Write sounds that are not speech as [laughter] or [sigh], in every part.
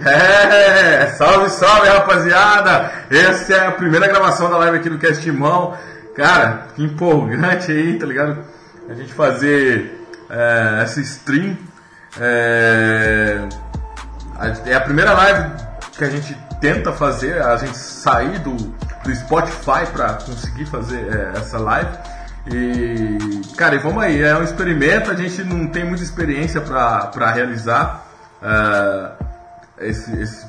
É, salve, salve rapaziada! Essa é a primeira gravação da live aqui do Cast Timão. Cara, que empolgante aí, tá ligado? A gente fazer é, essa stream. É, é a primeira live que a gente tenta fazer, a gente sair do, do Spotify para conseguir fazer é, essa live. E, cara, e vamos aí, é um experimento, a gente não tem muita experiência para realizar uh, esse, esse,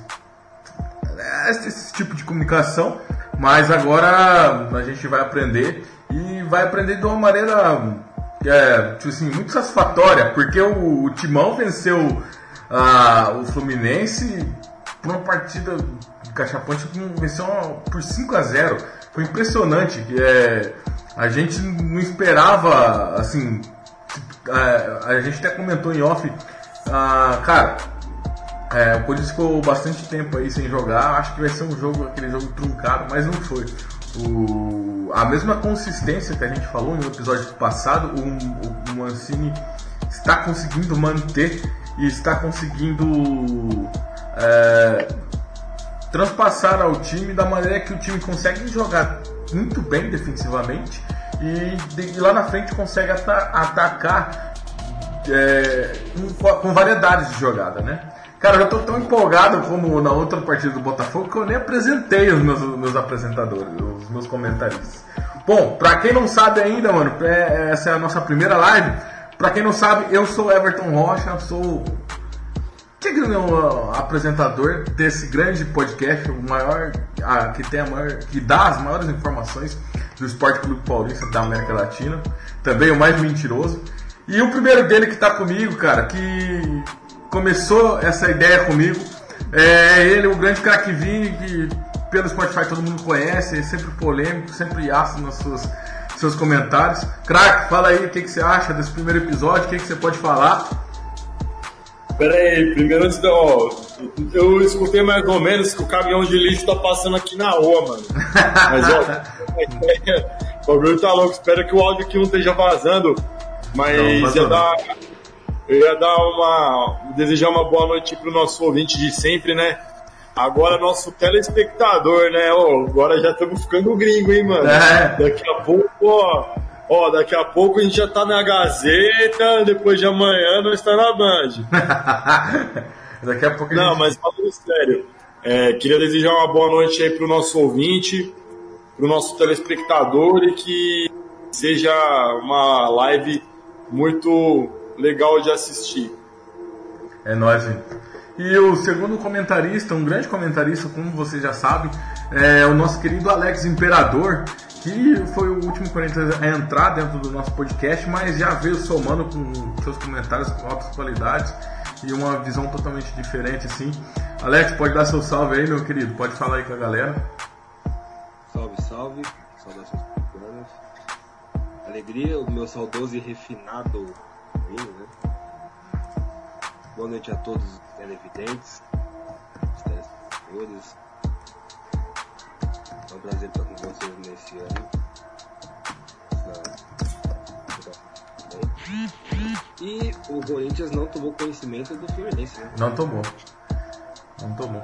esse, esse, tipo de comunicação, mas agora a gente vai aprender e vai aprender de uma maneira é, tipo assim, muito satisfatória, porque o, o Timão venceu o Fluminense por uma partida de cachapante que venceu por 5 a 0 Foi impressionante. É, a gente não esperava, assim, a, a gente até comentou em off, ah, cara, é, o Corinthians ficou bastante tempo aí sem jogar, acho que vai ser um jogo, aquele jogo truncado, mas não foi. O, a mesma consistência que a gente falou no episódio passado, o, o, o Mancini está conseguindo manter e está conseguindo é, transpassar ao time da maneira que o time consegue jogar muito bem defensivamente e, de, lá na frente consegue atacar é, com, com, variedades de jogada, né? Cara, eu tô tão empolgado como na outra partida do Botafogo que eu nem apresentei os meus, meus apresentadores, os meus comentaristas. Bom, pra quem não sabe ainda, mano, é, essa é a nossa primeira live. Pra quem não sabe, eu sou Everton Rocha, sou que é o apresentador desse grande podcast, o maior, ah, que tem a maior, que dá as maiores informações do Esporte Clube Paulista da América Latina, também o mais mentiroso. E o primeiro dele que está comigo, cara, que começou essa ideia comigo, é ele, o grande craque Vini, que pelo Spotify todo mundo conhece, é sempre polêmico, sempre ácido nos seus, seus comentários. Craque, fala aí o que, que você acha desse primeiro episódio, o que, que você pode falar. Pera aí, primeiro antes da. Ó, eu escutei mais ou menos que o caminhão de lixo tá passando aqui na rua, mano. [laughs] Mas ó, [laughs] o bagulho tá louco, espero que o áudio aqui não esteja vazando. Mas não, ia dar. Eu ia dar uma. desejar uma boa noite pro nosso ouvinte de sempre, né? Agora nosso telespectador, né? Ó, agora já estamos ficando gringo, hein, mano? É. Daqui a pouco, ó Ó, daqui a pouco a gente já tá na Gazeta, depois de amanhã nós tá na Band. [laughs] daqui a pouco a Não, gente... mas falando sério, é, queria desejar uma boa noite aí pro nosso ouvinte, pro nosso telespectador e que seja uma live muito legal de assistir. É nóis, gente. E o segundo comentarista, um grande comentarista, como você já sabe, é o nosso querido Alex Imperador, que foi o último Corinthians a entrar dentro do nosso podcast, mas já veio somando com seus comentários com altas qualidades e uma visão totalmente diferente, assim. Alex, pode dar seu salve aí, meu querido? Pode falar aí com a galera. Salve, salve. Saudações programas. Alegria, o meu saudoso e refinado né? Boa noite a todos os televidentes, os telespectadores, é um prazer estar com vocês nesse ano. E o Corinthians não tomou conhecimento do Fluminense, né? Não tomou. Não tomou.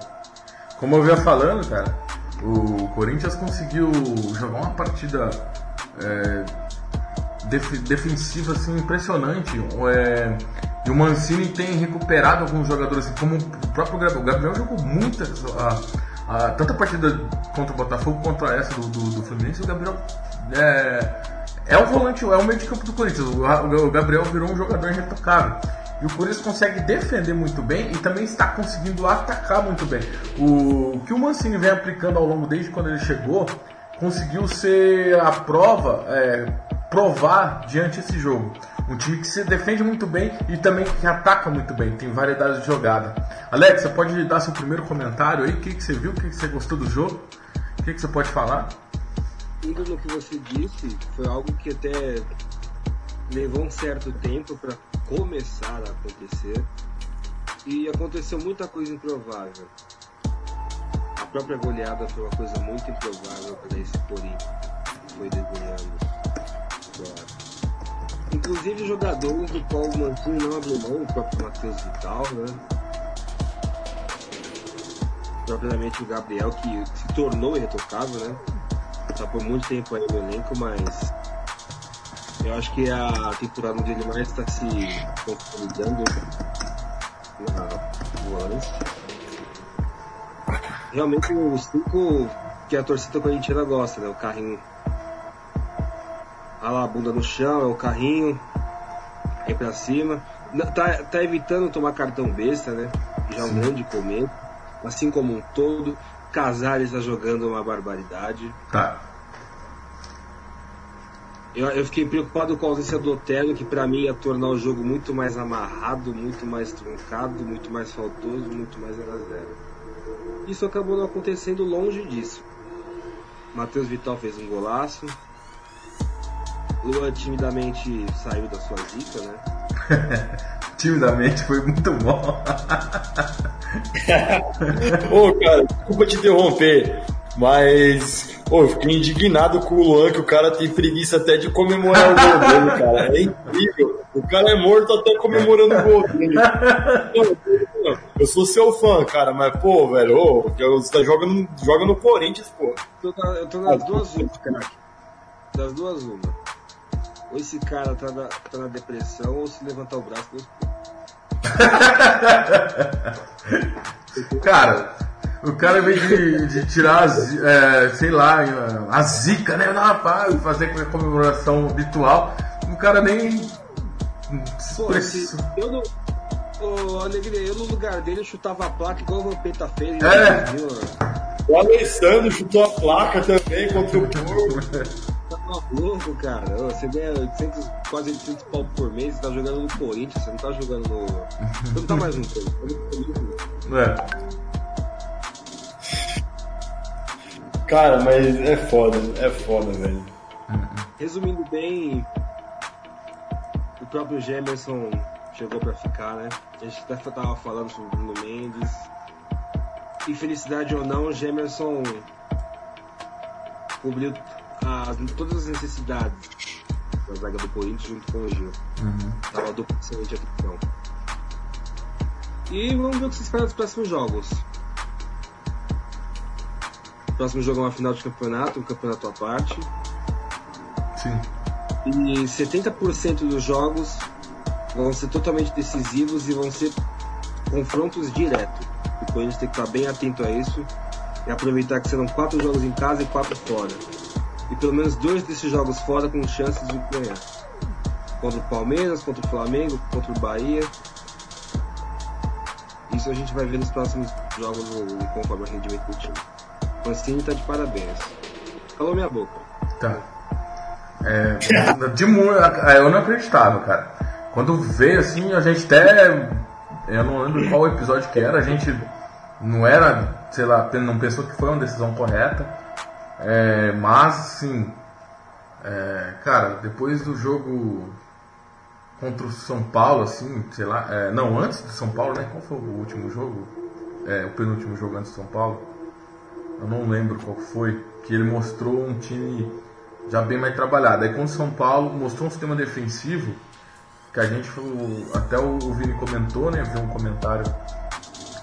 Como eu vinha falando, cara, o Corinthians conseguiu jogar uma partida é, def defensiva assim, impressionante. É, e o Mancini tem recuperado alguns jogadores, assim, como o próprio Gabriel. O Gabriel jogou muitas. A, a, tanto a partida contra o Botafogo quanto essa do, do, do Fluminense, o Gabriel é, é o volante, é o meio de campo do Corinthians. O, o Gabriel virou um jogador irretocável. E o Corinthians consegue defender muito bem e também está conseguindo atacar muito bem. O, o que o Mancini vem aplicando ao longo desde quando ele chegou conseguiu ser a prova, é, provar diante desse jogo. Um time que se defende muito bem e também que ataca muito bem, tem variedade de jogada. Alex, você pode dar seu primeiro comentário aí? O que, que você viu? O que, que você gostou do jogo? O que, que você pode falar? Indo no que você disse, foi algo que até levou um certo tempo para começar a acontecer e aconteceu muita coisa improvável. Própria goleada foi uma coisa muito improvável para esse Corinthians foi debulhando agora. Inclusive jogadores do qual o Mancini não abriu mão, o próprio Matheus Vital, né? propriamente o Gabriel, que se tornou irretocável, né? Tá por muito tempo aí no elenco, mas eu acho que a temporada dele mais está se consolidando na volante. Realmente o cinco que a torcida corintiana gosta, né? O carrinho. Ah lá, a bunda no chão, é o carrinho, aí pra cima. Tá, tá evitando tomar cartão besta, né? Já é um grande começo. Assim como um todo. Casares está jogando uma barbaridade. Tá. Eu, eu, fiquei preocupado com a ausência do Otero, que para mim ia tornar o jogo muito mais amarrado, muito mais truncado, muito mais faltoso, muito mais 0 a 0 Isso acabou não acontecendo longe disso. Matheus Vital fez um golaço. Luan timidamente saiu da sua zica, né? [laughs] timidamente foi muito bom. [laughs] Ô, cara, desculpa te interromper, mas Pô, eu fiquei indignado com o Luan, que o cara tem preguiça até de comemorar o gol dele, cara. É incrível. O cara é morto até comemorando o gol dele. [laughs] eu sou seu fã, cara, mas, pô, velho, ô, você tá jogando, joga no Corinthians, pô. Eu tô, eu tô nas duas uma, cara. Das duas uma. Ou esse cara tá na, tá na depressão, ou se levantar o braço, Deus [laughs] Cara, o cara, vem de, de tirar, é, sei lá, a zica, né? Não, rapaz, fazer a comemoração habitual. O cara nem. Pô, se, eu não. Ô, Alegria, eu no lugar dele chutava a placa igual o Vampeta fez. É. O Alessandro chutou a placa também contra o Porto. tá maluco, cara. Você ganha 800, quase 800 pau por mês, você tá jogando no Corinthians, você não tá jogando no. Você não tá mais no Corinthians. É. Cara, mas é foda, é foda, velho. Resumindo bem, o próprio Gemerson chegou pra ficar, né? A gente até tava falando sobre o Bruno Mendes. Infelicidade ou não, o Gemerson cobriu as, todas as necessidades da zaga do Corinthians junto com o Gil. Uhum. Tava duplo excelente atenção. E vamos ver o que se espera dos próximos jogos. Próximo jogo é uma final de campeonato, um campeonato à parte. Sim. E 70% dos jogos vão ser totalmente decisivos e vão ser confrontos diretos. O Corinthians tem que estar bem atento a isso e aproveitar que serão quatro jogos em casa e quatro fora. E pelo menos dois desses jogos fora com chances de ganhar. Contra o Palmeiras, contra o Flamengo, contra o Bahia. Isso a gente vai ver nos próximos jogos conforme o rendimento do time. Francine tá de parabéns. Calou minha boca. Tá. É, de muito, eu não acreditava, cara. Quando veio assim, a gente até. Eu não lembro qual episódio que era, a gente não era, sei lá, não pensou que foi uma decisão correta. É, mas, assim. É, cara, depois do jogo contra o São Paulo, assim, sei lá. É, não, antes do São Paulo, né? Qual foi o último jogo? É, o penúltimo jogo antes do São Paulo? eu não lembro qual foi, que ele mostrou um time já bem mais trabalhado. Aí com o São Paulo mostrou um sistema defensivo que a gente, até o Vini comentou, né, viu um comentário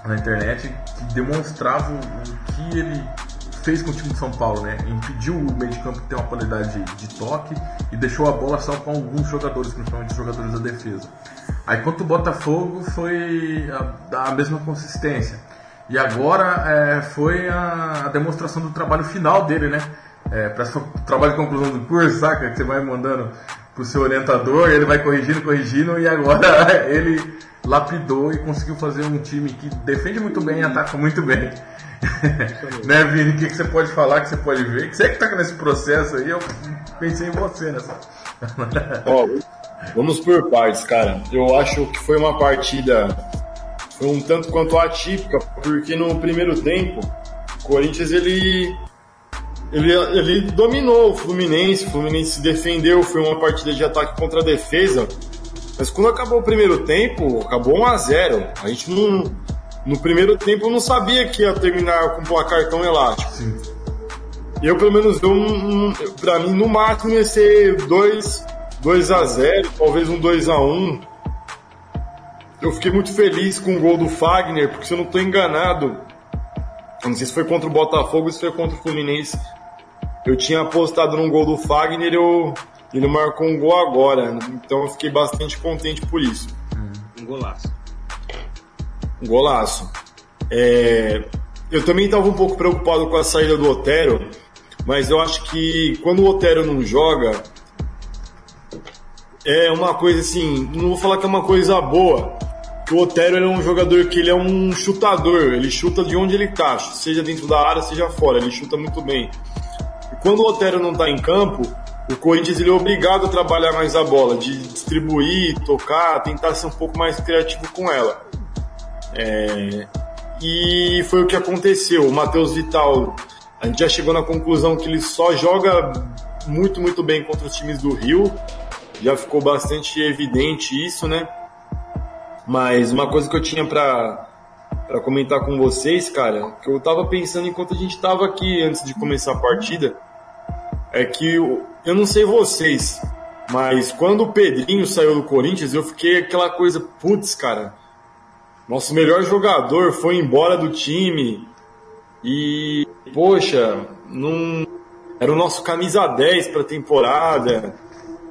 na internet que demonstrava o que ele fez com o time de São Paulo, né? Impediu o meio de campo ter uma qualidade de, toque e deixou a bola só com alguns jogadores, principalmente os jogadores da defesa. Aí quanto o Botafogo foi a, a mesma consistência. E agora é, foi a, a, demonstração do trabalho final dele, né? É, para o trabalho de conclusão do curso, saca? Que você vai mandando pro seu orientador, ele vai corrigindo, corrigindo, e agora [laughs] ele lapidou e conseguiu fazer um time que defende muito bem e ataca muito bem. [laughs] né, Vini? O que, que, você pode falar, que você pode ver? Que você é que tá nesse processo aí, eu pensei em você nessa. [laughs] Ó, vamos por partes, cara. Eu acho que foi uma partida foi um tanto quanto atípica, porque no primeiro tempo, o Corinthians ele, ele, ele dominou o Fluminense, o Fluminense se defendeu, foi uma partida de ataque contra a defesa, mas quando acabou o primeiro tempo, acabou 1 a 0 A gente não, no primeiro tempo não sabia que ia terminar com um placar tão elástico. Sim. Eu, pelo menos, eu, um, pra mim, no máximo ia ser 2, 2 a 0 talvez um 2 a 1 eu fiquei muito feliz com o gol do Fagner, porque se eu não estou enganado, não sei se foi contra o Botafogo ou se foi contra o Fluminense. Eu tinha apostado num gol do Fagner, eu, ele marcou um gol agora, então eu fiquei bastante contente por isso. Um golaço. Um golaço. É, eu também estava um pouco preocupado com a saída do Otero, mas eu acho que quando o Otero não joga, é uma coisa assim, não vou falar que é uma coisa boa, o Otero é um jogador que ele é um chutador, ele chuta de onde ele tá, seja dentro da área, seja fora, ele chuta muito bem. Quando o Otero não está em campo, o Corinthians ele é obrigado a trabalhar mais a bola, de distribuir, tocar, tentar ser um pouco mais criativo com ela. É... E foi o que aconteceu. O Matheus Vital, a gente já chegou na conclusão que ele só joga muito, muito bem contra os times do Rio. Já ficou bastante evidente isso, né? Mas uma coisa que eu tinha para para comentar com vocês, cara, que eu tava pensando enquanto a gente tava aqui antes de começar a partida, é que eu, eu não sei vocês, mas quando o Pedrinho saiu do Corinthians, eu fiquei aquela coisa, putz, cara, nosso melhor jogador foi embora do time e, poxa, não era o nosso camisa 10 para temporada.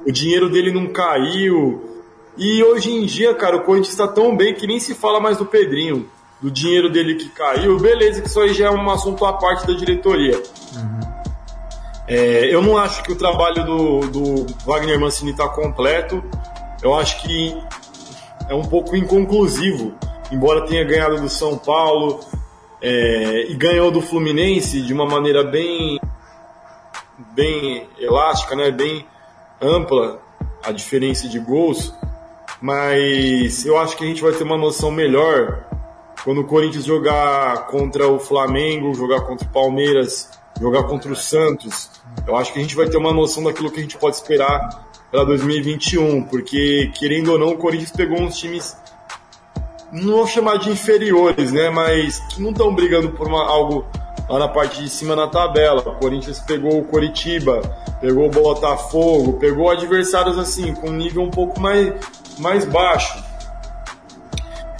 O dinheiro dele não caiu. E hoje em dia, cara, o Corinthians está tão bem que nem se fala mais do Pedrinho, do dinheiro dele que caiu. Beleza, que isso aí já é um assunto à parte da diretoria. Uhum. É, eu não acho que o trabalho do, do Wagner Mancini está completo. Eu acho que é um pouco inconclusivo embora tenha ganhado do São Paulo é, e ganhou do Fluminense de uma maneira bem, bem elástica, né? bem ampla a diferença de gols, mas eu acho que a gente vai ter uma noção melhor quando o Corinthians jogar contra o Flamengo, jogar contra o Palmeiras, jogar contra o Santos. Eu acho que a gente vai ter uma noção daquilo que a gente pode esperar para 2021, porque querendo ou não, o Corinthians pegou uns times não vou chamar de inferiores, né? Mas que não estão brigando por uma, algo lá na parte de cima na tabela. O Corinthians pegou o Coritiba, pegou o Botafogo, pegou adversários assim, com um nível um pouco mais, mais baixo.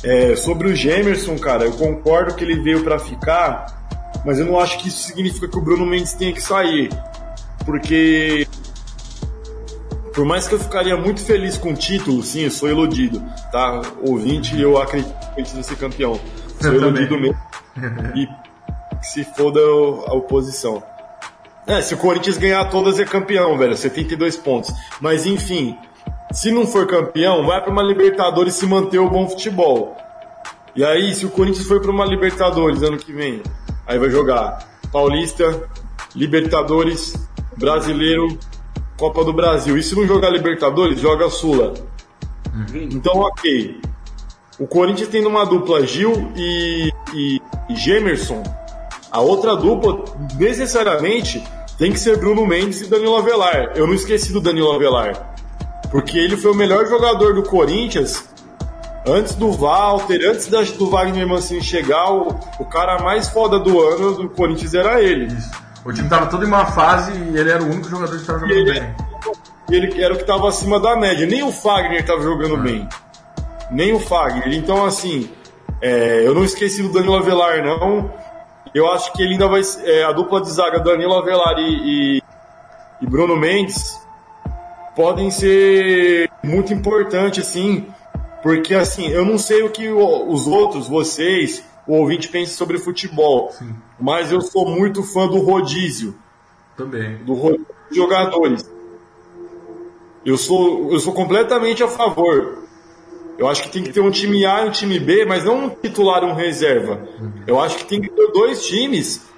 É, sobre o Gemerson, cara, eu concordo que ele veio para ficar, mas eu não acho que isso significa que o Bruno Mendes tenha que sair. Porque por mais que eu ficaria muito feliz com o título, sim, eu sou iludido, tá? Ouvinte, eu acredito que precisa ser campeão. Sou eu iludido também. mesmo. e se foda a oposição. É, se o Corinthians ganhar todas é campeão, velho, 72 pontos. Mas enfim, se não for campeão, vai para uma Libertadores se manter o bom futebol. E aí, se o Corinthians for para uma Libertadores ano que vem, aí vai jogar Paulista, Libertadores, Brasileiro, Copa do Brasil. E se não jogar Libertadores, joga Sula. Uhum. Então, ok. O Corinthians tendo uma dupla Gil e, e, e Gemerson, a outra dupla necessariamente tem que ser Bruno Mendes e Danilo Avelar. Eu não esqueci do Danilo Avelar. Porque ele foi o melhor jogador do Corinthians antes do Walter, antes do Wagner Mancini chegar. O, o cara mais foda do ano do Corinthians era ele. Isso. O time tava todo em uma fase e ele era o único jogador que estava jogando ele, bem. Ele era o que estava acima da média. Nem o Fagner estava jogando ah. bem. Nem o Fagner. Então, assim, é, eu não esqueci do Danilo Avelar, não. Eu acho que ele ainda vai. É, a dupla de zaga Danilo Avelar e, e, e Bruno Mendes podem ser muito importantes, assim, porque assim, eu não sei o que os outros, vocês, o ouvinte pense sobre futebol. Sim. Mas eu sou muito fã do rodízio. Também. Do rodízio de jogadores. Eu sou, eu sou completamente a favor. Eu acho que tem que ter um time A e um time B, mas não um titular e um reserva. Uhum. Eu acho que tem que ter dois times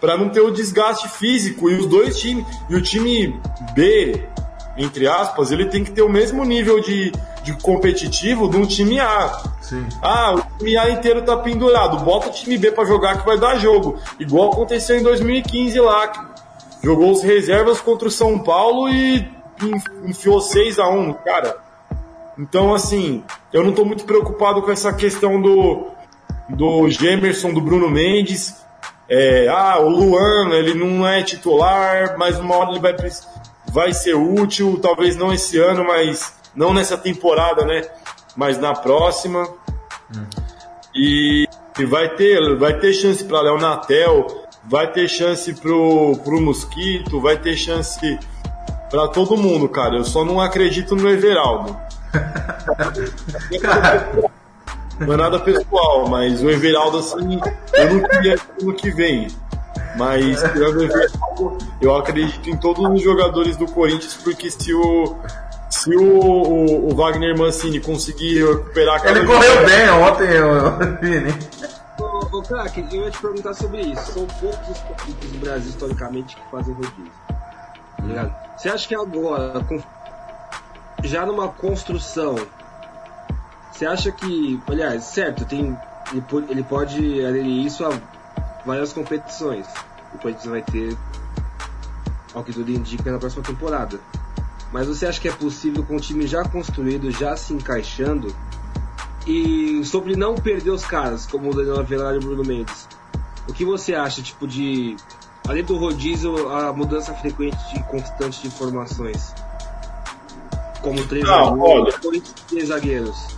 para não ter o desgaste físico. E os dois times. E o time B, entre aspas, ele tem que ter o mesmo nível de, de competitivo de um time A. Sim. Ah, o time A inteiro tá pendurado. Bota o time B para jogar que vai dar jogo. Igual aconteceu em 2015 lá. Jogou os reservas contra o São Paulo e enfiou 6 a 1 cara. Então, assim, eu não tô muito preocupado com essa questão do, do Gemerson, do Bruno Mendes. É, ah, o Luan, ele não é titular, mas uma hora ele vai, vai ser útil, talvez não esse ano, mas não nessa temporada, né? Mas na próxima. Hum. E E vai ter, vai ter chance para Léo Natel, vai ter chance pro, pro Mosquito, vai ter chance para todo mundo, cara. Eu só não acredito no Everaldo. [laughs] não é nada pessoal, mas o Everaldo, assim, eu não queria no que vem. Mas eu acredito em todos os jogadores do Corinthians, porque se o, se o, o, o Wagner Mancini conseguir recuperar aquela. Ele correu bem ontem, o Vini. Ô, craque, eu ia te perguntar sobre isso. São poucos os equipes no Brasil, historicamente, que fazem rodízio. Tá Você acha que agora, com, já numa construção, você acha que, aliás, certo, tem, ele, ele pode aderir isso a várias competições. O Corinthians vai ter, ao que tudo indica, na próxima temporada. Mas você acha que é possível com o time já construído, já se encaixando? E sobre não perder os caras, como o Daniel Avelar e o Bruno Mendes. O que você acha, tipo, de. Além do rodízio, a mudança frequente e constante de informações? Como três, ah, zagueiros, três zagueiros.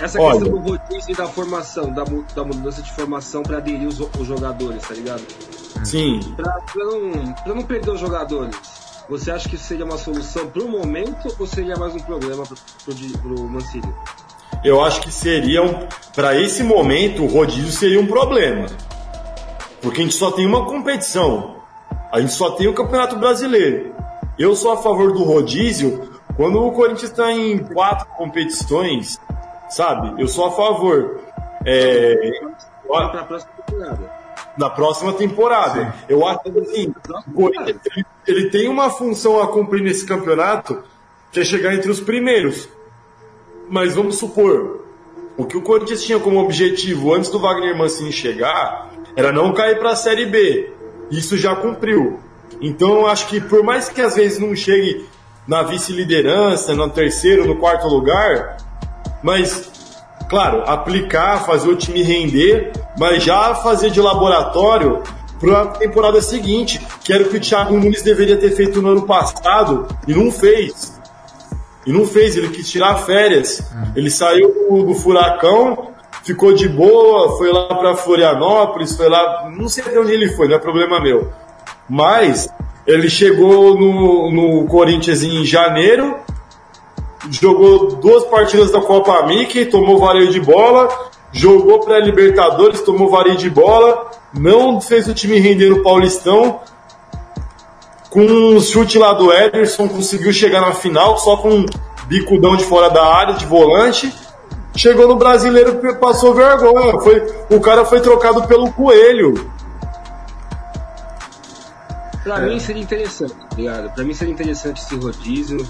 Essa Olha. questão do rodízio e da formação, da, da mudança de formação para aderir os, os, jogadores, tá ligado? Sim. Pra, pra, não, pra não perder os jogadores. Você acha que isso seria uma solução pro momento ou seria mais um problema pro, pro, pro Mancini? Eu acho que seria, um, para esse momento, o rodízio seria um problema. Porque a gente só tem uma competição. A gente só tem o Campeonato Brasileiro. Eu sou a favor do rodízio quando o Corinthians está em quatro competições sabe? Eu sou a favor. É, para a próxima temporada. Na próxima temporada. Sim. Eu acho que assim, o Corinthians ele, ele tem uma função a cumprir nesse campeonato que é chegar entre os primeiros. Mas vamos supor, o que o Corinthians tinha como objetivo antes do Wagner Mancini chegar era não cair para a Série B. Isso já cumpriu. Então eu acho que por mais que às vezes não chegue na vice-liderança, no terceiro, no quarto lugar, mas, claro, aplicar, fazer o time render, mas já fazer de laboratório para a temporada seguinte, que era o que o Thiago Nunes deveria ter feito no ano passado e não fez. E não fez, ele quis tirar férias. Ele saiu do, do furacão, ficou de boa, foi lá para Florianópolis, foi lá, não sei até onde ele foi, não é problema meu. Mas ele chegou no, no Corinthians em janeiro, jogou duas partidas da Copa Mickey, tomou vareio de bola, jogou para Libertadores, tomou vareio de bola, não fez o time render no Paulistão. Com um chute lá do Ederson, conseguiu chegar na final só com um bicudão de fora da área, de volante. Chegou no brasileiro passou vergonha. Foi, o cara foi trocado pelo Coelho. Pra é. mim seria interessante, tá ligado? Pra mim seria interessante esse rodízio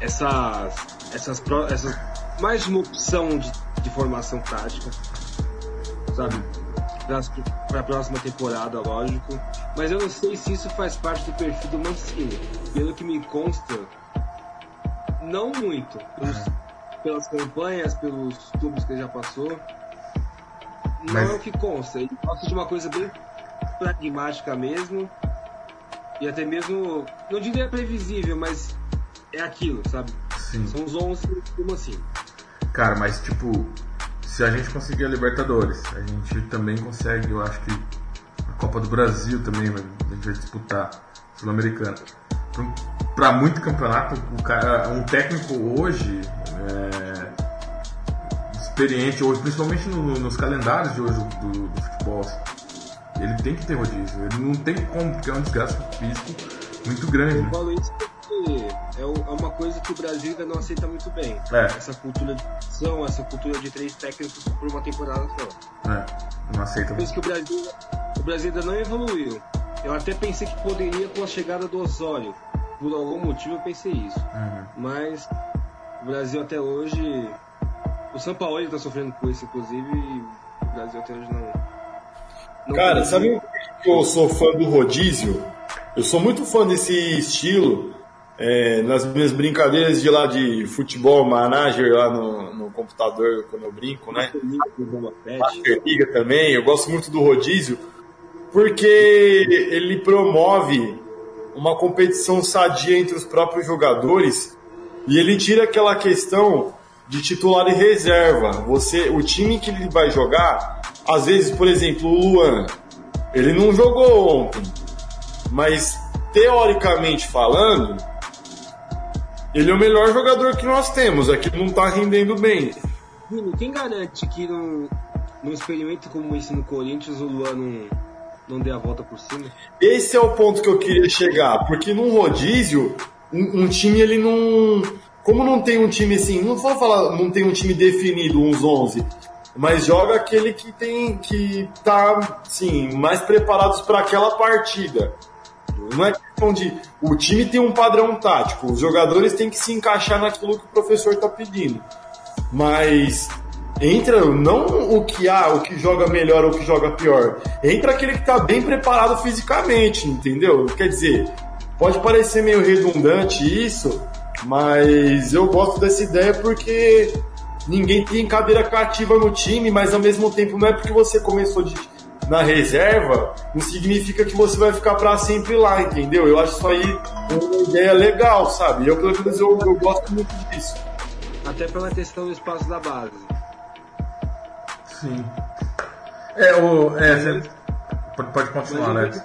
essas, essas, essas mais uma opção de, de formação tática, sabe? Para a próxima temporada, lógico. Mas eu não sei se isso faz parte do perfil do Mancini. Pelo que me consta, não muito. Pelos, pelas campanhas, pelos clubes que ele já passou. Não Mas... é o que consta. Ele gosta de uma coisa bem pragmática mesmo. E até mesmo, não diria previsível, mas é aquilo, sabe? Sim. São os 11 como assim. Cara, mas tipo, se a gente conseguir a Libertadores, a gente também consegue, eu acho que a Copa do Brasil também, a gente vai disputar Sul-Americana. Para muito campeonato, o cara, um técnico hoje é, experiente, hoje, principalmente no, nos calendários de hoje do, do, futebol, ele tem que ter rodízio. Ele não tem como, porque é um desgaste físico muito grande. Eu falo isso é, é uma coisa que o Brasil ainda não aceita muito bem. É. Essa cultura de ação, essa cultura de três técnicos por uma temporada só. É, não aceita. Por isso que o Brasil, o Brasil ainda não evoluiu. Eu até pensei que poderia com a chegada do Osório. Por algum motivo eu pensei isso. Uhum. Mas o Brasil até hoje. O São Paulo está sofrendo com isso, inclusive, e o Brasil até hoje não. não Cara, sabe que eu sou fã do rodízio? Eu sou muito fã desse estilo é, nas minhas brincadeiras de lá de futebol manager lá no, no computador quando eu brinco, né? Liga também, eu gosto muito do rodízio porque ele promove uma competição sadia entre os próprios jogadores e ele tira aquela questão de titular e reserva. Você, o time que ele vai jogar, às vezes, por exemplo, o Luan, ele não jogou ontem, mas teoricamente falando, ele é o melhor jogador que nós temos, aqui é não tá rendendo bem. Bruno, quem garante que num, num experimento como esse no Corinthians o Luan não, não dê a volta por cima? Esse é o ponto que eu queria chegar, porque num rodízio, um, um time ele não. Como não tem um time assim, não vou falar, não tem um time definido, uns 11, mas joga aquele que tem que tá, sim, mais preparados para aquela partida. Não é questão de o time tem um padrão tático, os jogadores têm que se encaixar naquilo que o professor está pedindo. Mas entra não o que há, o que joga melhor ou o que joga pior. Entra aquele que está bem preparado fisicamente, entendeu? Quer dizer, pode parecer meio redundante isso, mas eu gosto dessa ideia porque ninguém tem cadeira cativa no time, mas ao mesmo tempo não é porque você começou de, na reserva, não significa que você vai ficar para sempre lá, entendeu? Eu acho isso aí uma ideia legal, sabe? Eu, pelo menos, eu, eu gosto muito disso. Até pela questão do espaço da base. Sim. É, o. É, você... Pode continuar, Alex.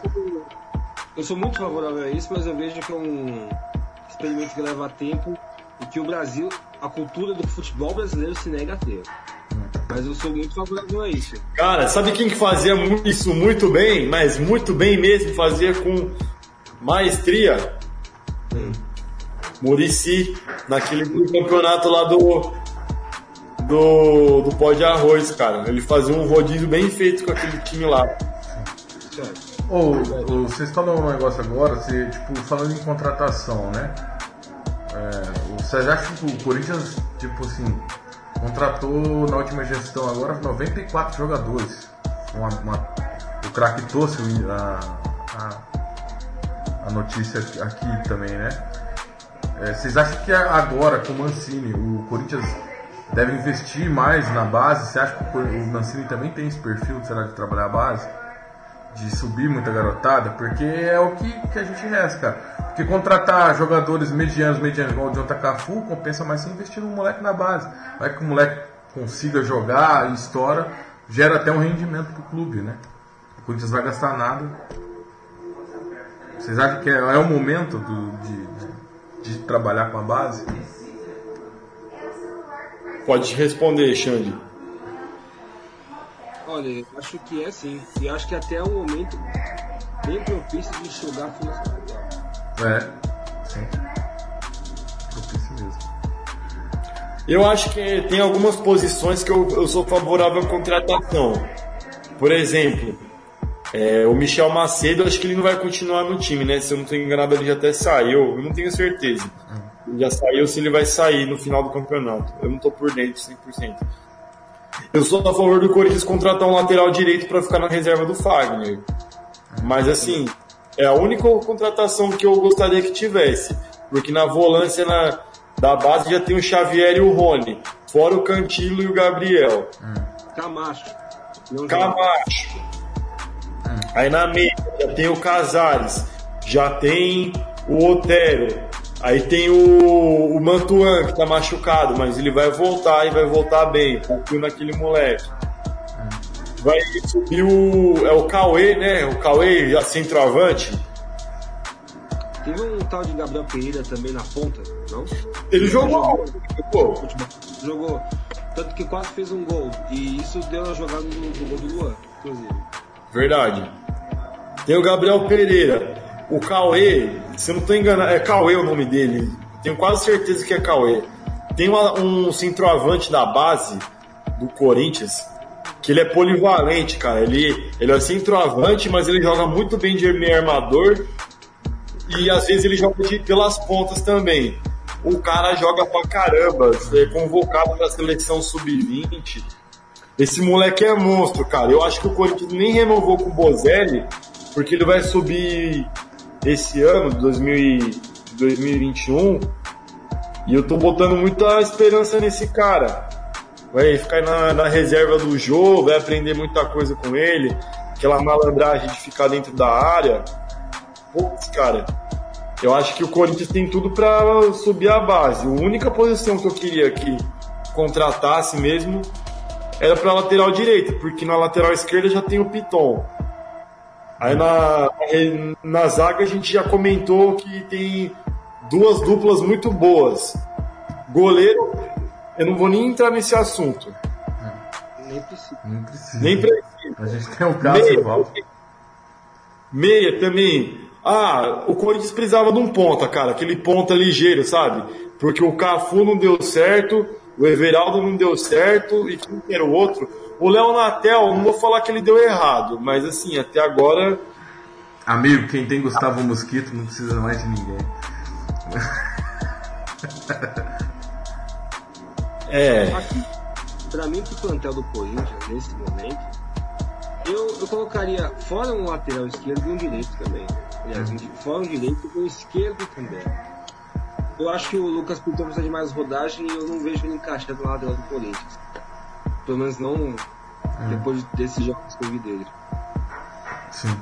Eu sou muito favorável a isso, mas eu vejo que é um experimento que leva tempo e que o Brasil, a cultura do futebol brasileiro se nega a ter. Mas eu sou muito favorável a isso. Cara, sabe quem que fazia isso muito bem, mas muito bem mesmo, fazia com maestria? Hum. Murici, naquele campeonato lá do, do, do pó de arroz, cara. Ele fazia um rodízio bem feito com aquele time lá. Ô, oh, vocês falam um negócio agora, você, tipo, falando em contratação, né? É, vocês acham que o Corinthians, tipo assim, contratou na última gestão agora 94 jogadores. Uma, uma, o craque trouxe a, a, a, notícia aqui também, né? É, vocês acham que agora com o Mancini o Corinthians deve investir mais na base? Você acha que o Mancini também tem esse perfil será, de trabalhar a base? De subir muita garotada? Porque é o que, que a gente resta, cara. Porque contratar jogadores medianos, medianos, igual o Jonathan Cafu, compensa mais você investir num moleque na base. Vai que o moleque consiga jogar e estoura, gera até um rendimento pro clube, né? O Corinthians vai gastar nada. Vocês acham que é, é o momento do, de, de, de trabalhar com a base? Pode responder, Xande. Olha, eu acho que é sim. E acho que até é um momento bem propício de enxugar a financeira. É, sim. Propício mesmo. Eu acho que tem algumas posições que eu, eu sou favorável à contratação. Por exemplo, é, o Michel Macedo, acho que ele não vai continuar no time, né? Se eu não estou enganado, ele já até saiu. Eu não tenho certeza. Ele já saiu se ele vai sair no final do campeonato. Eu não estou por dentro 100%. Eu sou a favor do Corinthians contratar um lateral direito para ficar na reserva do Fagner. Mas assim, é a única contratação que eu gostaria que tivesse. Porque na volância na, da base já tem o Xavier e o Rony. Fora o Cantilo e o Gabriel. Hum. Camacho. Camacho. Hum. Aí na meia já tem o Casares. Já tem o Otero. Aí tem o, o Mantuan que tá machucado, mas ele vai voltar e vai voltar bem. Confio naquele moleque vai subir o. É o Cauê, né? O Cauê, centroavante. Teve um tal de Gabriel Pereira também na ponta, não? Ele jogou. Jogou. jogou. Tanto que quase fez um gol. E isso deu a jogada do gol do Luan, inclusive. Verdade. Tem o Gabriel Pereira. O Cauê, se eu não estou enganado, é Cauê o nome dele. Tenho quase certeza que é Cauê. Tem uma, um centroavante da base do Corinthians que ele é polivalente, cara. Ele, ele é centroavante, mas ele joga muito bem de meio armador e às vezes ele joga de, pelas pontas também. O cara joga pra caramba, é convocado pra seleção sub-20. Esse moleque é monstro, cara. Eu acho que o Corinthians nem renovou com o Bozelli, porque ele vai subir esse ano, 2021. E eu tô botando muita esperança nesse cara vai ficar na, na, reserva do jogo, vai aprender muita coisa com ele, aquela malandragem de ficar dentro da área. Putz, cara, eu acho que o Corinthians tem tudo para subir a base. A única posição que eu queria que contratasse mesmo, era para lateral direita, porque na lateral esquerda já tem o Piton. Aí na, na zaga a gente já comentou que tem duas duplas muito boas. Goleiro, eu não vou nem entrar nesse assunto. Nem precisa. Não precisa. Nem precisa. A gente tem o Cássio e Val. Meia também. Ah, o Corinthians precisava de um ponta, cara. Aquele ponta ligeiro, sabe? Porque o Cafu não deu certo, o Everaldo não deu certo, e quem era o outro? O Léo Natel, não vou falar que ele deu errado, mas assim, até agora. Amigo, quem tem Gustavo Mosquito não precisa mais de ninguém. [laughs] É. Aqui, pra mim, pro plantel do Corinthians, nesse momento, eu, eu colocaria fora um lateral esquerdo e um direito também. Aliás, um, fora um direito e um esquerdo também. Eu acho que o Lucas Pinto precisa de mais rodagem e eu não vejo ele encaixado na lateral do Corinthians. Pelo menos não depois desses jogos que eu vi dele. Sim.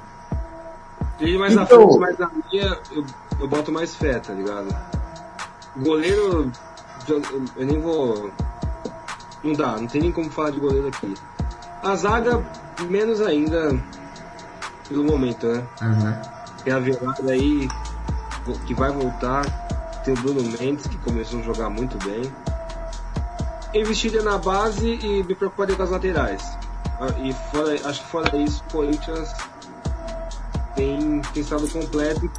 Ele mais Então- frente, mais na linha, eu, eu boto mais fé, tá ligado? Goleiro, eu, nem vou. Não dá, não tem nem como falar de goleiro aqui. A zaga, menos ainda, pelo momento, né? Uhum. Tem a virada aí, que vai voltar. Tem o Bruno Mendes, que começou a jogar muito bem. Investida na base e me preocuparia com as laterais. Ah, E fora, acho que fora isso, o Corinthians tem, tem estado completo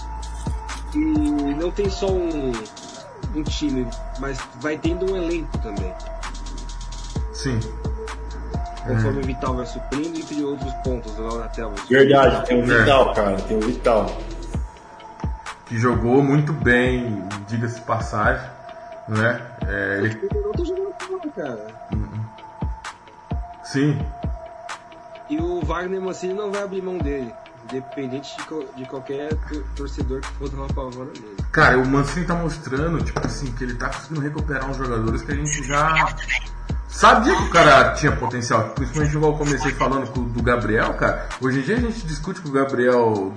e não tem só um, um time, mas vai tendo um elenco também. Sim. Conforme o Vital vai suprindo e de outros pontos lá na tela. Verdade, tem o É. Vital, cara, tem o Vital. Que jogou muito bem, diga-se de passagem. Né? É, ele- Eu tô jogando fora, cara. sim, E o Wagner Mancini não vai abrir mão dele, independente de, co- de qualquer tor- torcedor que for dar uma pavora nele. Cara, o Mancini tá mostrando, tipo assim, que ele tá conseguindo recuperar uns jogadores que a gente já sabia que o cara tinha potencial. Principalmente igual eu comecei falando com, do Gabriel, cara. Hoje em dia a gente discute que o Gabriel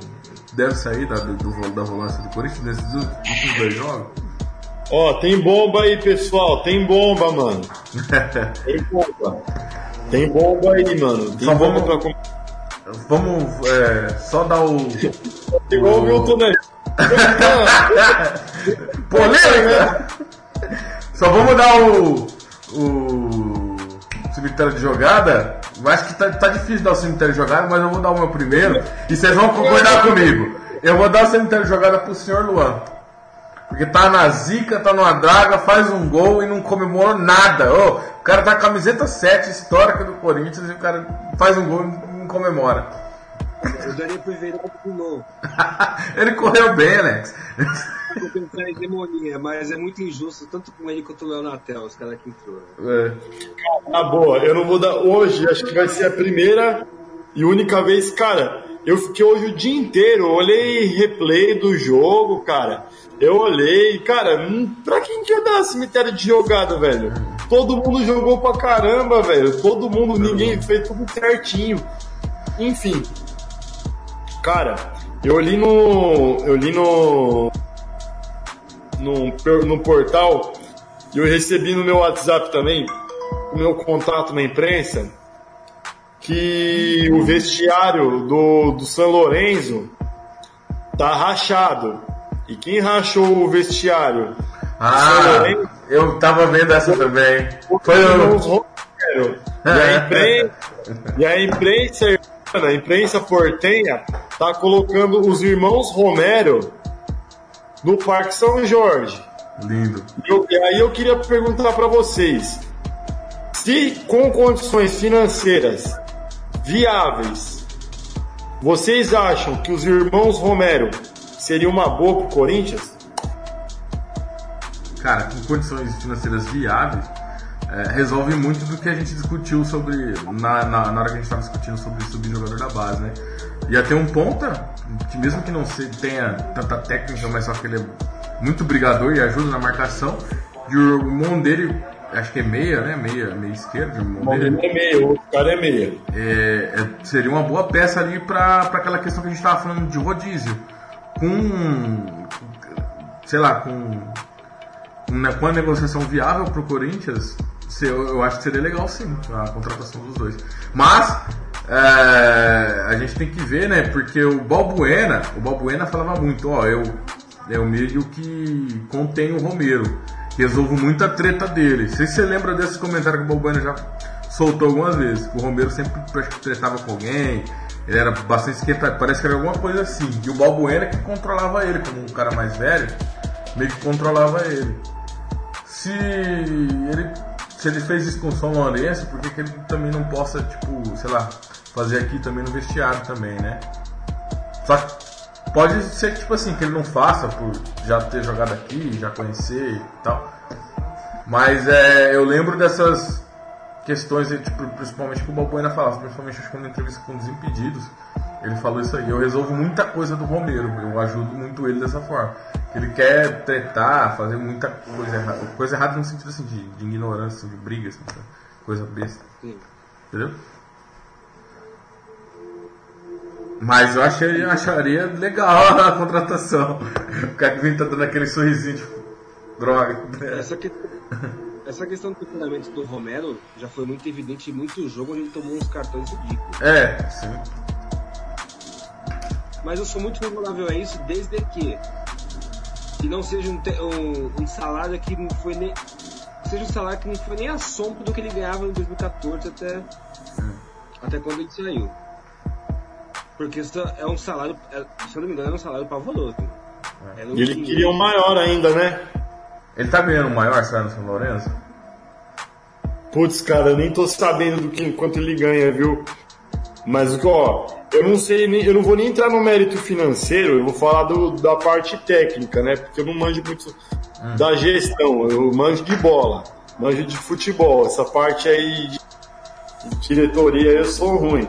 deve sair da, do, da volância do Corinthians nesses dois- últimos dois jogos. Ó, tem bomba aí, pessoal, tem bomba, mano. [laughs] Tem bomba. Tem bomba aí, mano. Tem Só bomba vamos- pra Vamos é, só dar o. Igual o Milton né? [laughs] Polêmica! Só vamos dar o. o cemitério de jogada. Eu acho que tá, tá difícil dar o cemitério de jogada, mas eu vou dar o meu primeiro. E vocês vão concordar comigo. Eu vou dar o cemitério de jogada pro senhor Luan. Porque tá na zica, tá numa draga, faz um gol e não comemora nada. Ô, o cara tá com a camiseta 7 histórica do Corinthians e o cara faz um gol e não comemora. Eu daria pro Everaldo de novo. [laughs] Ele correu bem, Alex. Vou pensar em demonia, mas é muito injusto, tanto com ele quanto o Léo Natel, os caras que entrou. É. Ah, boa, eu não vou dar hoje, acho que vai ser a primeira e única vez, cara. Eu fiquei hoje o dia inteiro, eu olhei replay do jogo, cara. Eu olhei, cara, hum, pra quem que ia dar cemitério de jogada, velho? Todo mundo jogou pra caramba, velho. Todo mundo, ninguém fez tudo certinho. Enfim. Cara, eu li no. Eu li no. No, no portal e eu recebi no meu WhatsApp também, o meu contato na imprensa, que o vestiário do, do São Lourenço tá rachado. E quem rachou o vestiário? Ah, eu tava vendo essa também. Foi o. E a imprensa, e a imprensa, a imprensa portenha tá colocando os irmãos Romero no Parque São Jorge. Lindo. E eu- aí eu queria perguntar para vocês, se com condições financeiras viáveis, vocês acham que os irmãos Romero seria uma boa pro Corinthians? Cara, com condições financeiras viáveis, é, resolve muito do que a gente discutiu sobre. Na, na, na hora que a gente estava discutindo sobre subir jogador da base, né? Ia ter um ponta, que mesmo que não se, tenha tanta técnica, mas só que ele é muito brigador e ajuda na marcação. E o irmão dele, acho que é meia, né? Meia, meia esquerda, o irmão dele. é meia, o cara é meia. é, é, seria uma boa peça ali para aquela questão que a gente estava falando de rodízio. Com, sei lá, com, com, né, com a negociação viável para o Corinthians, eu, eu acho que seria legal sim a contratação dos dois. Mas é, a gente tem que ver, né? Porque o Balbuena, o Balbuena falava muito, ó, eu, eu meio que contenho o Romero, resolvo muita treta dele. Se você lembra desse comentário que o Balbuena já soltou algumas vezes, que o Romero sempre tretava com alguém, ele era bastante esquentado, parece que era alguma coisa assim. E o Balbuena que controlava ele, como um cara mais velho, meio que controlava ele. Se ele, se ele fez isso com o São Lourenço, por que, que ele também não possa, tipo, sei lá, fazer aqui também no vestiário também, né? Só que pode ser tipo assim, que ele não faça por já ter jogado aqui, já conhecer e tal. Mas é, eu lembro dessas questões, tipo, principalmente que o Balbuena falava, principalmente acho que na entrevista com Desimpedidos, ele falou isso aí. Eu resolvo muita coisa do Romero, eu ajudo muito ele dessa forma. Ele quer tretar, fazer muita coisa errada. Coisa errada no sentido assim, de, de ignorância, de briga, assim, coisa besta. Sim. Entendeu? Mas eu achei, acharia legal [laughs] a contratação. O cara que vem tá dando aquele sorrisinho, tipo, droga. Essa, que, essa questão do fundamento do Romero já foi muito evidente em muito jogo onde ele tomou uns cartões ridículos. É, sim. Mas eu sou muito favorável a isso desde que que não seja um, um, um salário que não foi nem seja um salário que não foi nem a sombra do que ele ganhava em 2014 até hum. até quando ele saiu. Porque isso é um salário, é, se eu não me engano, é um salário pavoroso. É. E ele queria um maior ainda, né? Ele tá ganhando um maior salário no São Lourenço? Putz, cara, eu nem tô sabendo do que quanto ele ganha, viu? Mas, ó, eu não sei, eu não vou nem entrar no mérito financeiro, eu vou falar do, da parte técnica, né? Porque eu não manjo muito hum. da gestão, eu manjo de bola, manjo de futebol. Essa parte aí de diretoria eu sou ruim.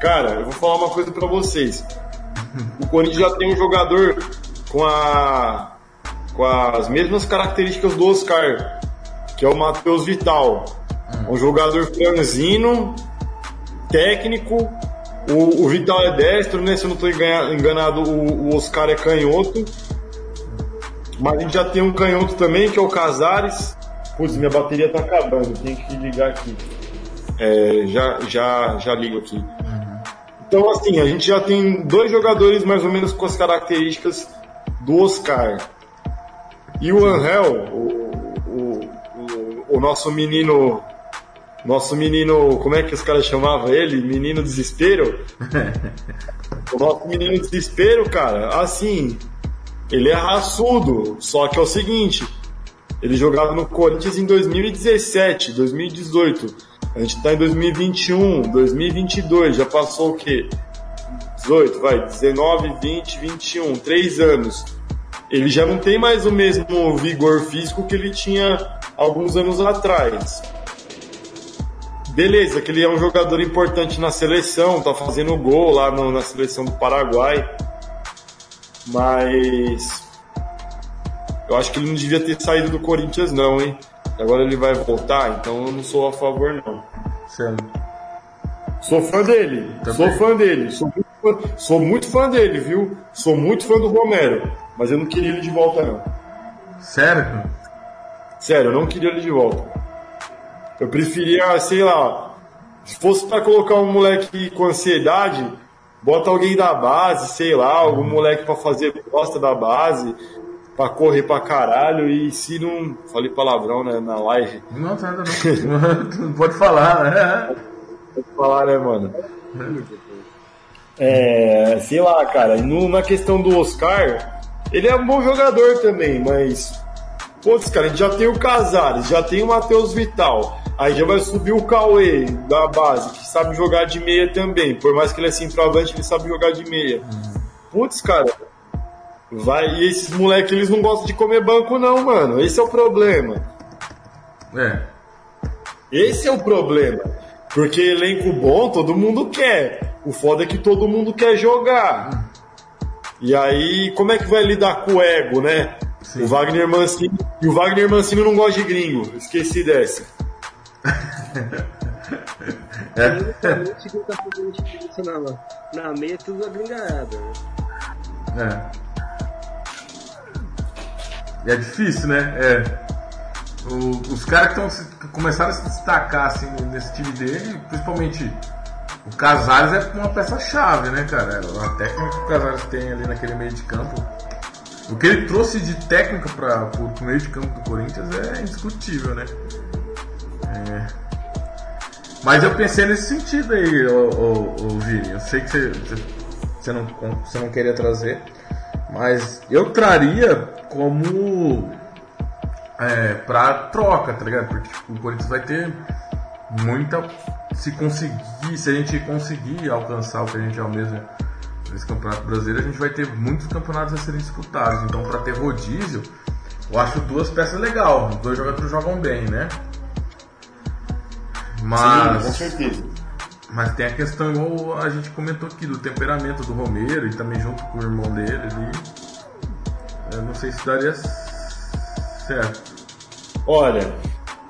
Cara, eu vou falar uma coisa para vocês. O Corinthians já tem um jogador com a com as mesmas características do Oscar, que é o Matheus Vital. Hum. Um jogador franzino, técnico. O, o, Vital é destro, né? Se eu não estou enganado, o, o, Oscar é canhoto. Mas a gente já tem um canhoto também, que é o Casares. Putz, minha bateria tá acabando, tenho que ligar aqui. É, já, já, já ligo aqui. Então, assim, a gente já tem dois jogadores mais ou menos com as características do Oscar. E o Angel, o, o, o, o nosso menino. Nosso menino. Como é que os caras chamavam ele? Menino Desespero? [laughs] o nosso menino Desespero, cara, assim. Ele é raçudo. Só que é o seguinte: ele jogava no Corinthians em 2017, 2018. A gente está em 2021, 2022, já passou o quê? 18, vai, 19, 20, 21, 3 anos. Ele já não tem mais o mesmo vigor físico que ele tinha alguns anos atrás. Beleza, que ele é um jogador importante na seleção, tá fazendo gol lá no, na seleção do Paraguai. Mas eu acho que ele não devia ter saído do Corinthians não, hein? Agora ele vai voltar, então eu não sou a favor, não. Certo. Sou fã dele, Também. sou fã dele, sou muito fã, sou muito fã dele, viu? Sou muito fã do Romero, mas eu não queria ele de volta, não. Sério? Sério, eu não queria ele de volta. Eu preferia, sei lá, se fosse para colocar um moleque com ansiedade, bota alguém da base, sei lá, algum moleque para fazer bosta da base, pra correr pra caralho e se não. Falei palavrão, né, na live. Não, nada não. não pode falar, né? Pode falar, né, mano? É, sei lá, cara, no, na questão do Oscar, ele é um bom jogador também, mas. Putz, cara, a gente já tem o Casares, já tem o Matheus Vital. Aí já vai subir o Cauê da base, que sabe jogar de meia também. Por mais que ele é centroavante, ele sabe jogar de meia. Putz, cara, Vai, e esses moleques, eles não gostam de comer banco, não, mano. Esse é o problema. É. Esse é o problema. Porque elenco bom todo mundo quer. O foda é que todo mundo quer jogar. E aí, como é que vai lidar com o ego, né? Sim. O Wagner Mancini. E o Wagner Mancini não gosta de gringo. Esqueci dessa. [laughs] é. na, na meia tudo a gringada. Né? É. É difícil, né? É. o- os caras que, tão se- que começaram a se destacar assim, nesse time dele, principalmente o Casares é uma peça-chave, né, cara? A técnica que o Casares tem ali naquele meio de campo. O que ele trouxe de técnica para o meio de campo do Corinthians é indiscutível, né? É. Mas eu pensei nesse sentido aí, ô, ô, ô Vini. Eu sei que você, você, não, você não queria trazer, mas eu traria como é, troca, tá ligado? Porque tipo, o Corinthians vai ter muita. Se conseguir, se a gente conseguir alcançar o que a gente almeja nesse campeonato brasileiro, a gente vai ter muitos campeonatos a serem disputados. Então, pra ter rodízio, eu acho duas peças legal. Os dois jogadores jogam bem, né? Mas. Sim, com certeza. Mas tem a questão, igual a gente comentou aqui, do temperamento do Romero e também junto com o irmão dele ali. Eu não sei se daria certo. Olha,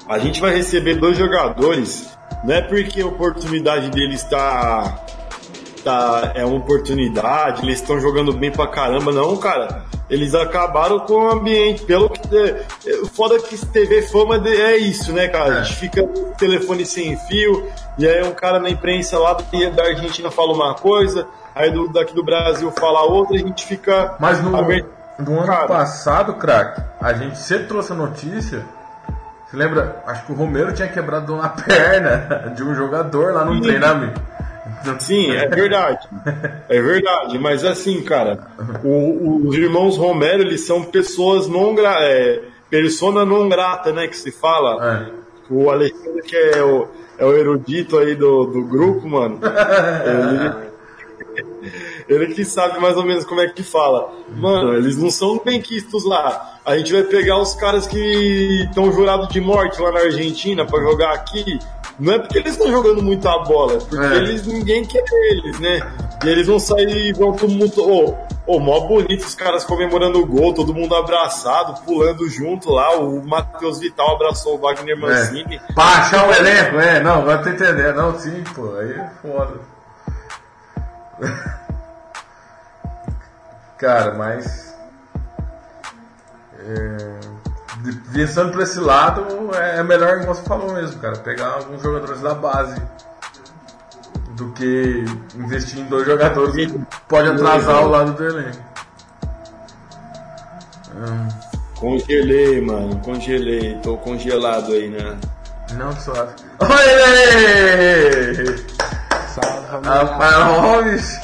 a gente vai receber dois jogadores, não é porque a oportunidade deles está. Tá, é uma oportunidade, eles estão jogando bem pra caramba, não, cara. Eles acabaram com o ambiente. Pelo que. é, é, Foda que TV Fama de- é isso, né, cara? A gente fica no telefone sem fio, e aí um cara na imprensa lá da Argentina fala uma coisa, aí do, daqui do Brasil fala outra, e a gente fica. Mas no, ver- no ano Cara. passado, craque, a gente sempre trouxe a notícia. Você lembra? Acho que o Romero tinha quebrado uma [laughs] perna de um jogador lá no treinamento. Sim, é verdade. É verdade, mas assim, cara, o- os irmãos Romero, eles são pessoas não gra é, persona não grata, né, que se fala. É. O Alexandre, que é o, é o erudito aí do, do grupo, mano, [laughs] ele, [laughs] ele que sabe mais ou menos como é que fala. Mano, eles não são bem quistos lá. A gente vai pegar os caras que estão jurados de morte lá na Argentina pra jogar aqui. Não é porque eles estão jogando muita bola, é porque É. eles ninguém quer eles, né? E eles vão sair, vão todo mundo. Ô, ô, mó bonito os caras comemorando o gol, todo mundo abraçado, pulando junto lá. O Matheus Vital abraçou o Wagner Mancini. É. Pra achar o elenco, é, não, agora tô entendendo. Não, sim, pô, aí é foda. [laughs] Cara, mas. É, pensando por esse lado, é melhor, como você falou mesmo, cara, pegar alguns jogadores da base do que investir em dois jogadores que pode atrasar o lado do elenco. Hum, Congelei, mano, congelei. Tô congelado aí, né? não suave. Oi! Salve. Rafael Holmes!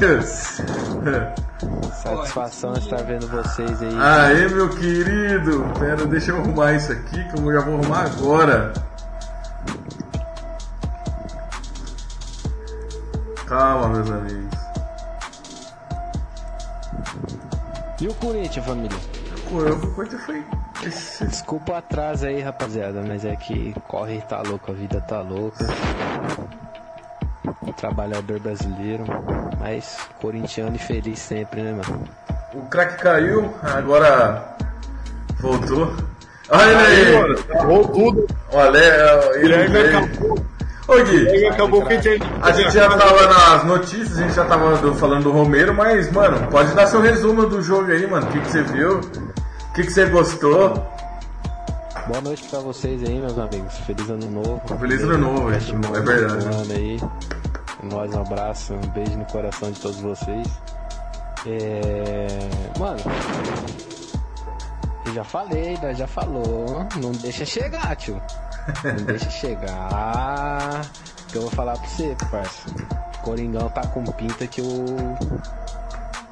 Satisfação estar vendo vocês aí. Aê, meu querido! Pera, deixa eu arrumar isso aqui que eu já vou arrumar agora. Calma, meus amigos. E o Corinthians, família? O Corinthians foi. esse- Desculpa o atraso aí, rapaziada, mas é que corre tá louco, a vida tá louca. Trabalhador brasileiro, mas corintiano e feliz sempre, né, mano? O craque caiu, agora voltou. Olha ele aí! mano, acabou tudo. Olha, é, ele Guilherme veio. acabou. Ô Gui, Ele acabou que tinha. A gente já tava nas notícias, a gente já tava do- falando do Romero, mas, mano, pode dar seu resumo do jogo aí, mano. O que, que você viu? O que, que você gostou? Boa noite pra vocês aí, meus amigos. Feliz ano novo. Feliz ano novo, é, é verdade. ano aí. Nós um abraço, um beijo no coração de todos vocês. É... Mano, eu já falei, né? Já falou. Não deixa chegar, tio. Não [laughs] deixa chegar. Que eu vou falar pra você, parça. Coringão tá com pinta que o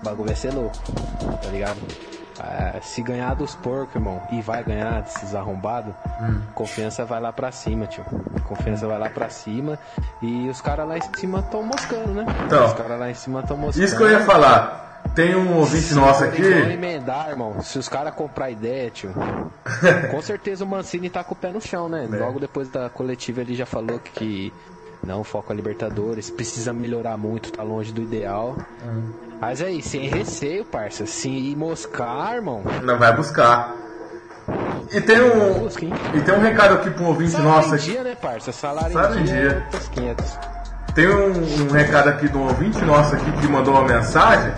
bagulho vai ser louco, tá ligado? Ah, se ganhar dos porcos, irmão, e vai ganhar desses arrombados, confiança vai lá pra cima, tio. Confiança vai lá pra cima e os caras lá em cima tão moscando, né? Então, os caras lá em cima tão moscando. Isso que eu ia falar. Tem um ouvinte nosso Se aqui. emendar, irmão. Se os caras comprar ideia, tio. [laughs] com certeza o Mancini tá com o pé no chão, né? É. Logo depois da coletiva ele já falou que não foca a Libertadores, precisa melhorar muito, tá longe do ideal. Hum. Mas aí, sem receio, parça. Se moscar, irmão. Não vai buscar. E tem um. Busca? E tem um recado aqui pra um ouvinte Salário nosso em aqui. dia, né, parça? Salário, Salário em em dia, dia. é 500. Tem um, um recado aqui de um ouvinte nosso aqui que mandou uma mensagem.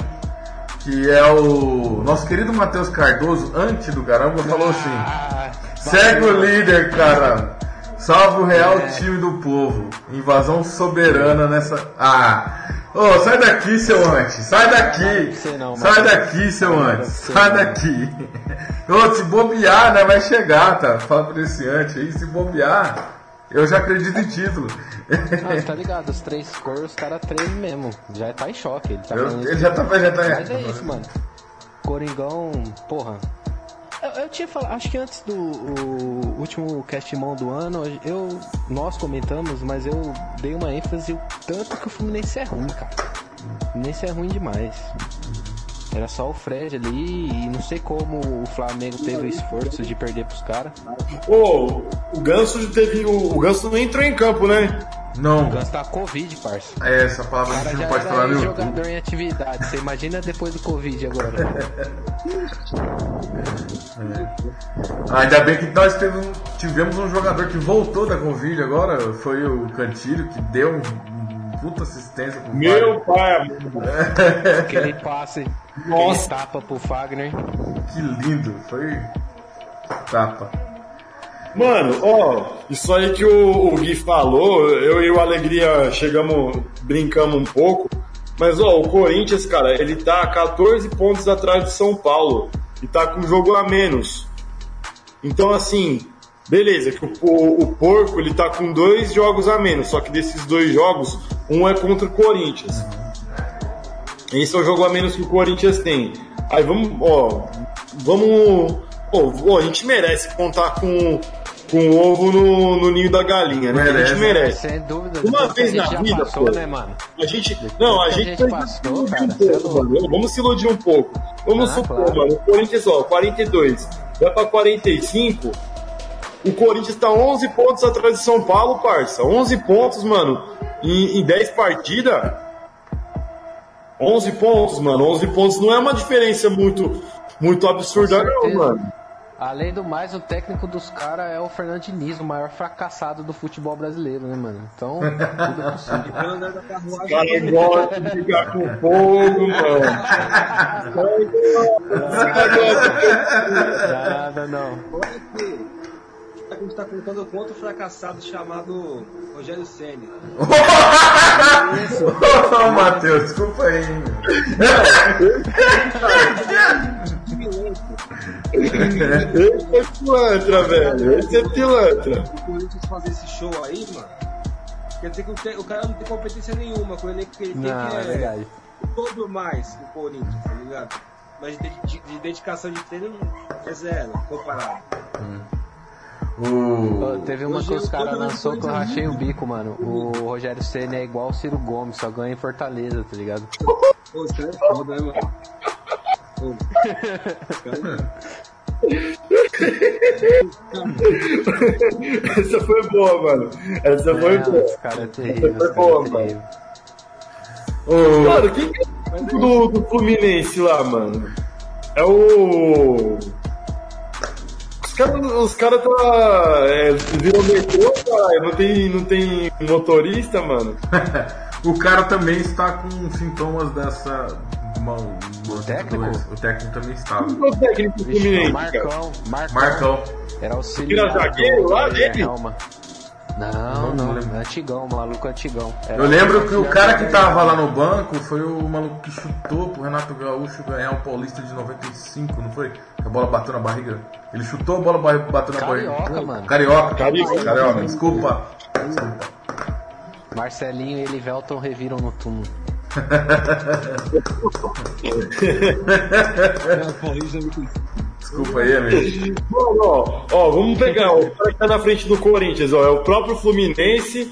Que é o nosso querido Matheus Cardoso, antes do caramba, falou assim. Ah, Segue o líder, cara. Salve o real É. time do povo. Invasão soberana nessa. Ah! Ô, sai daqui, seu antes. Sai daqui. não, sai daqui, seu Não, antes. Sai não. daqui. Ô, se bobear, né? Vai chegar, tá? Fala pra esse antes aí. Se bobear, eu já acredito em título. Você tá ligado, os três cores, os caras tremem mesmo. Já tá em choque. Ele tá Eu- ele já tá. Já tá Mas é isso, mano. Coringão, porra. Eu, eu tinha falado, acho que antes do o último cast mão do ano, eu nós comentamos, mas eu dei uma ênfase o tanto que o Fluminense é ruim, cara. O Fluminense é ruim demais. Era só o Fred ali e não sei como o Flamengo teve o esforço de perder pros caras. Ô, o Ganso teve. O, o Ganso não entrou em campo, né? Não, O Ganso tá Covid, parça. é essa palavra a gente não pode falar YouTube. jogador em atividade. Você imagina depois do Covid agora. [laughs] Ainda bem que nós teve um- tivemos um jogador que voltou da Covid agora, foi o Cantilho, que deu um, um puta assistência pro Meu Fagner. pai. [laughs] Aquele passe, Nossa. aquele tapa pro Fagner. Que lindo, foi tapa. Mano, ó, isso aí que o, o Gui falou, eu e o Alegria chegamos, brincamos um pouco, mas ó, o Corinthians, cara, ele tá 14 pontos atrás de São Paulo e tá com um jogo a menos. Então, assim, beleza, que o, o, o Porco ele tá com dois jogos a menos, só que desses dois jogos, um é contra o Corinthians. Esse é o jogo a menos que o Corinthians tem. Aí vamos, ó, vamos. Pô, ó, a gente merece contar com, com o ovo no, no ninho da galinha, né? A Merece. gente merece. Sem dúvida. Uma a vez gente na vida, passou, pô. né, mano? A gente. Não, a a gente, passou, se cara, cê é um pouco, mano. Vamos se iludir um pouco. Vamos Ah, supor, claro. mano. O Corinthians, ó, 42. Vai pra 45. O Corinthians tá 11 pontos atrás de São Paulo, parça. 11 pontos, mano. Em, em 10 partidas. 11 pontos, mano. 11 pontos não é uma diferença muito, muito absurda, não, mano. Além do mais, o técnico dos caras é o Fernando Diniz, o maior fracassado do futebol brasileiro, né, mano? Então, tudo é possível. Pra andar da carruagem. O cara gosta de ficar com fogo, mano. Nada, não. Olha que a gente tá contando contra o fracassado chamado Rogério Senna. Ô Matheus, desculpa aí. meu. [laughs] Esse é pilantra, velho. Esse é pilantra. O Corinthians fazer esse show aí, mano. Quer dizer que o, cara não tem competência nenhuma com o elenco que ele tem, Não, que é verdade. todo mais que o Corinthians, tá ligado? Mas de, de- de dedicação de treino é zero, comparado. O... Teve uma que os caras lançou que eu rachei o bico, mano. O Rogério Senna é igual o Ciro Gomes, só ganha em Fortaleza, tá ligado? Pô, é foda, né, mano? Cara, [laughs] Essa foi boa, mano. Essa foi Não, boa. os caras é terrível, Foi os boa, é terrível. o... Mano, quem que é o do, do Fluminense lá, mano? É o. Os caras os cara tá. É, virou metrô, cara. Não tem, não tem motorista, mano. [laughs] o cara também está com sintomas dessa. Uma, uma técnico? O técnico também estava. Quem é o técnico do Fluminense? Marcão, Marcão. Marcão. Era auxiliar. Era zagueiro lá dele? Helma. Não, Não não, lembro. antigão, maluco antigão. Era Eu lembro que o cara que tava lá no banco foi o maluco que chutou pro Renato Gaúcho ganhar o Paulista de 95, não foi? A bola bateu na barriga. Ele chutou, a bola ba- bateu na Carioca, barriga. mano. Carioca, Carioca. Carioca, desculpa. Desculpa. Marcelinho e Elivelton reviram no túmulo. Desculpa aí, amigo. Ó, ó, vamos pegar o cara que tá na frente do Corinthians, ó. É o próprio Fluminense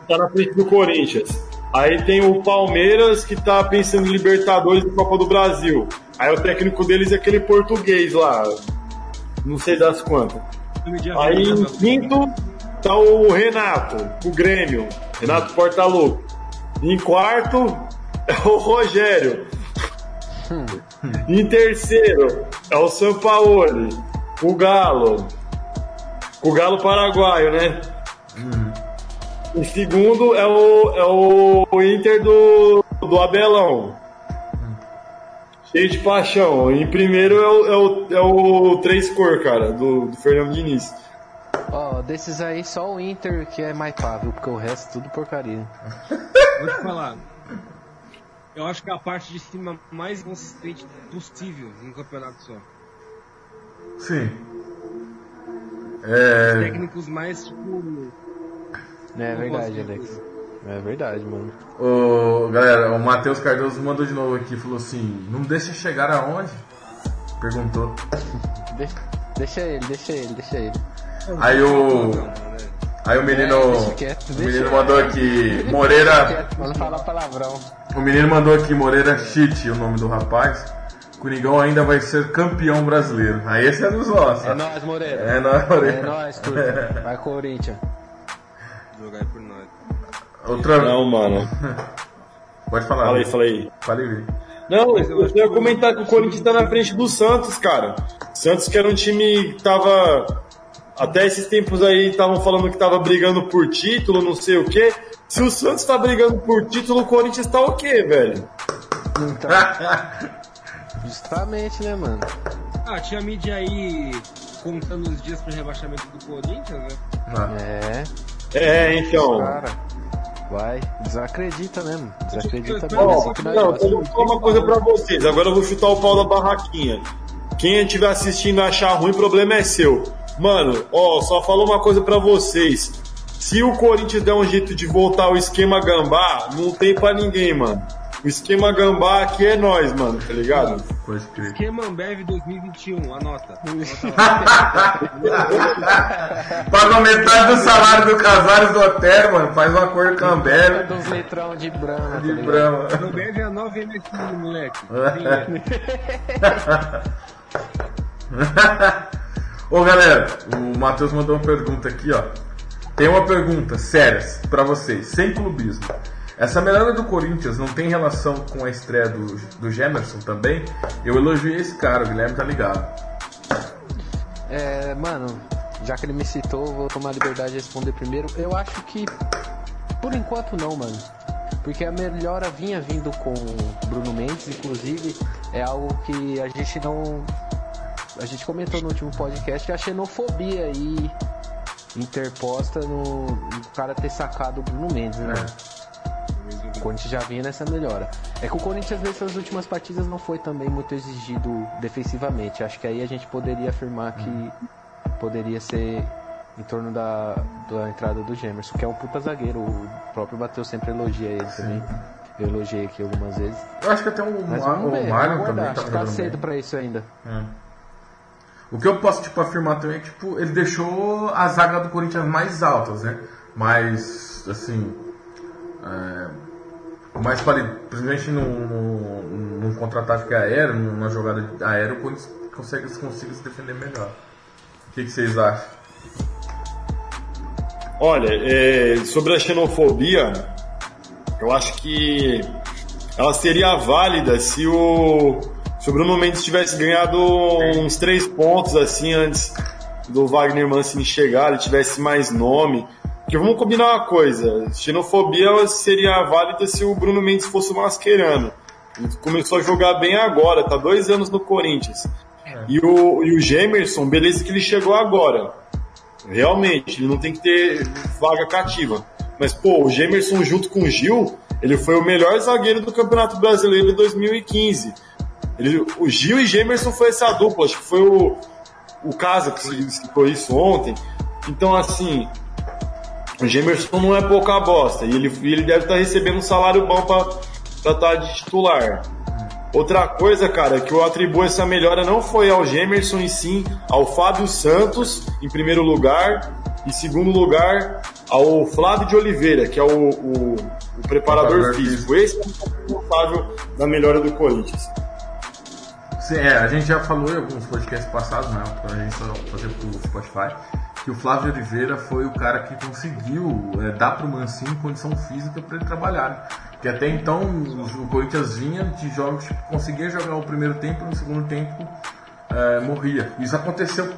que tá na frente do Corinthians. Aí tem o Palmeiras que tá pensando em Libertadores e Copa do Brasil. Aí o técnico deles é aquele português lá. Não sei das quantas. Aí em quinto tá o Renato, o Grêmio. Renato Portaluppi. Em quarto [laughs] é o Rogério. Em terceiro é o Sampaoli. O Galo. O Galo paraguaio, né? Em segundo é o, é o Inter do, do Abelão. Cheio de paixão. Em primeiro é o, é o, é o três cor, cara, do, do Fernando Diniz. Ó, desses aí só o Inter que é mais viu? Porque o resto tudo porcaria. [laughs] Vou te falar. Eu acho que é a parte de cima mais consistente possível num campeonato só. Sim. Os É, técnicos mais, tipo. É verdade, Alex. É verdade, mano. o, galera, o Matheus Cardoso mandou de novo aqui, falou assim, não deixa chegar aonde? Perguntou. Deixa, deixa ele, deixa ele, deixa ele. Aí o. Aí o menino. É, o menino mandou aqui. Moreira. O menino mandou aqui Moreira Chite, o nome do rapaz. Coringão ainda vai ser campeão brasileiro. Aí esse é dos nossos. É nóis, Moreira. É nóis, Moreira. É nóis, turma. Vai, Corinthians. Jogar por nós. Outra. Não, mano. Pode falar. Fala aí, fala aí. Fala aí, Vini. Não, eu ia que- comentar que o Corinthians tá na frente do Santos, cara. Santos que era um time que tava. Até esses tempos aí estavam falando que tava brigando por título, não sei o quê. Se o Santos tá brigando por título, o Corinthians tá o quê, velho? Então, [laughs] justamente, né, mano? Ah, tinha mídia aí contando os dias pro rebaixamento do Corinthians, né? Ah, É, É, então. cara. Vai, desacredita mesmo. Desacredita mesmo. Ó, assim não, eu vou falar uma coisa pra vocês. Agora eu vou chutar o pau da barraquinha. Quem estiver assistindo e achar ruim, o problema é seu. Mano, ó, só falo uma coisa pra vocês. Se o Corinthians der um jeito de voltar ao esquema gambá, não tem pra ninguém, mano. O esquema gambá aqui é nós, mano, tá ligado? pode crer. Esquema Ambev 2021, anota. [laughs] Paga metade do salário do Casares do hotel, mano. Faz um acordo com a Ambev Dos litrão de brama, tá de ligado? Brahma. Ambev é a nova MSN, moleque. [laughs] [laughs] Ô galera, o Matheus mandou uma pergunta aqui, ó. Tem uma pergunta séria pra vocês, sem clubismo. Essa melhora do Corinthians não tem relação com a estreia do, do Gemerson também? Eu elogiei esse cara, o Guilherme tá ligado. É, mano, já que ele me citou, vou tomar a liberdade de responder primeiro. Eu acho que, por enquanto, não, mano. Porque a melhora vinha vindo com o Bruno Mendes, inclusive, é algo que a gente não. A gente comentou no último podcast a xenofobia aí interposta no, no cara ter sacado o Bruno Mendes, né? O Corinthians já vinha nessa melhora. É que o Corinthians nessas últimas partidas não foi também muito exigido defensivamente. Acho que aí a gente poderia afirmar que poderia ser em torno da, da entrada do Gemerson, que é um puta zagueiro. O próprio Bateu sempre elogia ele também. Eu elogiei aqui algumas vezes. Eu acho que até o, Mas o Marlon aguardar. também tá Acho que tá cedo pra isso ainda. É. O que eu posso tipo, afirmar também é que tipo, ele deixou a zaga do Corinthians mais altas, né? Mais assim. É, mais quali- principalmente num, num, num contra-ataque aéreo, numa jogada aérea, o Corinthians consegue, consegue se defender melhor. O que, que vocês acham? Olha, é, sobre a xenofobia, eu acho que ela seria válida se o, se o Bruno Mendes tivesse ganhado uns três pontos assim antes do Wagner Mancini chegar, ele tivesse mais nome. Porque vamos combinar uma coisa, xenofobia seria válida se o Bruno Mendes fosse o mascherano. Ele começou a jogar bem agora, tá dois anos no Corinthians. E o, e o Gemerson, beleza que ele chegou agora. Realmente, ele não tem que ter vaga cativa. Mas, pô, o Gemerson junto com o Gil, ele foi o melhor zagueiro do Campeonato Brasileiro em 2015. Ele, o Gil e Gemerson foi essa dupla, acho que foi o, o Casa que citou isso ontem. Então, assim, o Gemerson não é pouca bosta. E ele, ele deve estar recebendo um salário bom para estar de titular. Outra coisa, cara, que eu atribuo essa melhora não foi ao Gemerson e sim ao Fábio Santos, em primeiro lugar, e em segundo lugar ao Flávio de Oliveira, que é o, o, o preparador Preparador físico. Esse é o responsável da melhora do Corinthians. É, a gente já falou em alguns podcasts passados, né? A gente só fazer pro Spotify, que o Flávio Oliveira foi o cara que conseguiu é, dar pro Mancini condição física para ele trabalhar. né? Porque até então o Corinthians vinha de jogos que conseguia jogar o primeiro tempo e no segundo tempo é, morria. Isso aconteceu,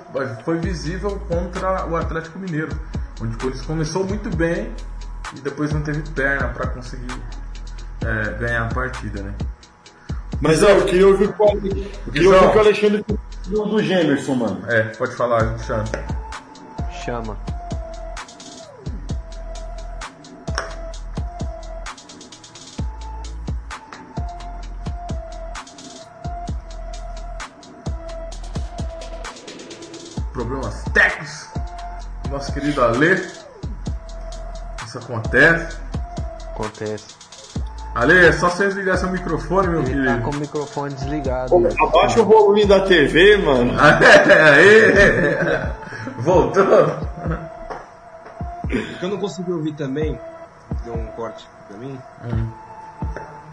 foi visível contra o Atlético Mineiro, onde o Corinthians começou muito bem e depois não teve perna para conseguir é, ganhar a partida, né? Mas é, eu queria ouvir o que eu queria Guizão. ouvir o Alexandre do, do Gemerson, mano. É, pode falar, Xande. Chama. Problemas técnicos. Nosso querido Alê. Isso acontece. Acontece. Ale, é só você desligar seu microfone, meu Ele querido. tá com o microfone desligado. né? Abaixa o volume da TV, mano. [laughs] Aê! Voltou. O que eu não consegui ouvir também, deu um corte pra mim.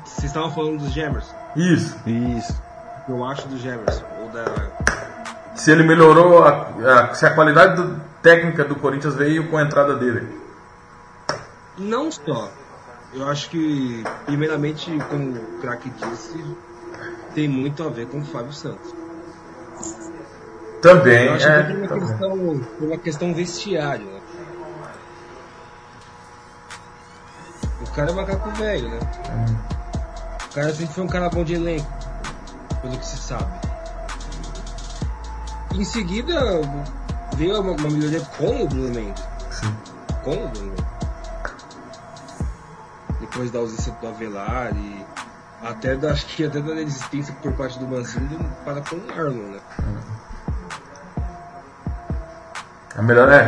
Vocês estavam falando dos Jammers. Isso. Isso. Eu acho dos Jammers. Ou da. Se ele melhorou, a, a- se a qualidade do- técnica do Corinthians veio com a entrada dele. Não só. Eu acho que, primeiramente, como o craque disse, tem muito a ver com o Fábio Santos. Também. Eu acho é, que tem uma também. questão, tem uma questão vestiário, né? O cara é macaco velho, né? O cara sempre foi um cara bom de elenco, pelo que se sabe. Em seguida, veio uma, uma melhoria com o. Sim. Com o Mendes. Depois da ausência do Avelar e até da, acho que até da resistência por parte do Mancini para com o Arlon, né? A melhor é.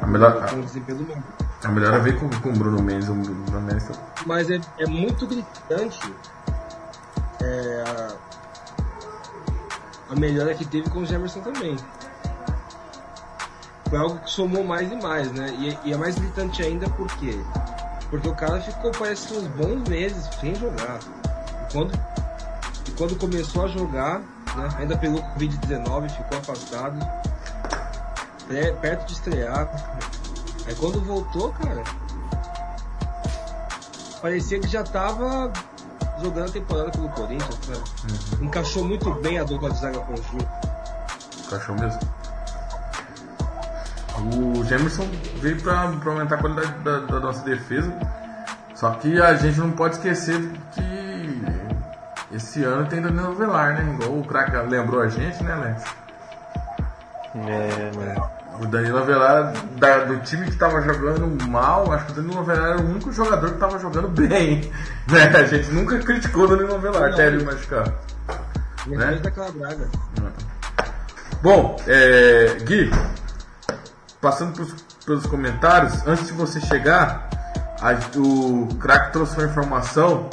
A melhor, com o desempenho do Mendes. a melhor veio com, com o Bruno Mendes. O Bruno Mendes tá- Mas é, é muito gritante é, a, a melhora que teve com o Gemerson também. Foi algo que somou mais e mais, né? E, e é mais gritante ainda por quê? Porque o cara ficou, parece uns bons meses sem jogar. E quando, e quando começou a jogar, né, ainda pegou Covid-19, ficou afastado, pré- perto de estrear. Aí quando voltou, cara, parecia que já tava jogando a temporada pelo Corinthians, sabe? Encaixou muito bem a dupla de zaga com o Gil. Encaixou mesmo. O Gemerson veio pra, pra aumentar a qualidade da, da nossa defesa. Só que a gente não pode esquecer que esse ano tem Danilo Velar, né? Igual o craque lembrou a gente, né, Alex? É, mano. O Danilo Avelar, da- do time que tava jogando mal, acho que o Danilo Avelar era o único jogador que tava jogando bem. [laughs] Né? A gente nunca criticou o Danilo Avelar até ele machucar. Né? daquela draga. Bom, é, Gui, passando pros, pelos comentários, antes de você chegar, a- o craque trouxe uma informação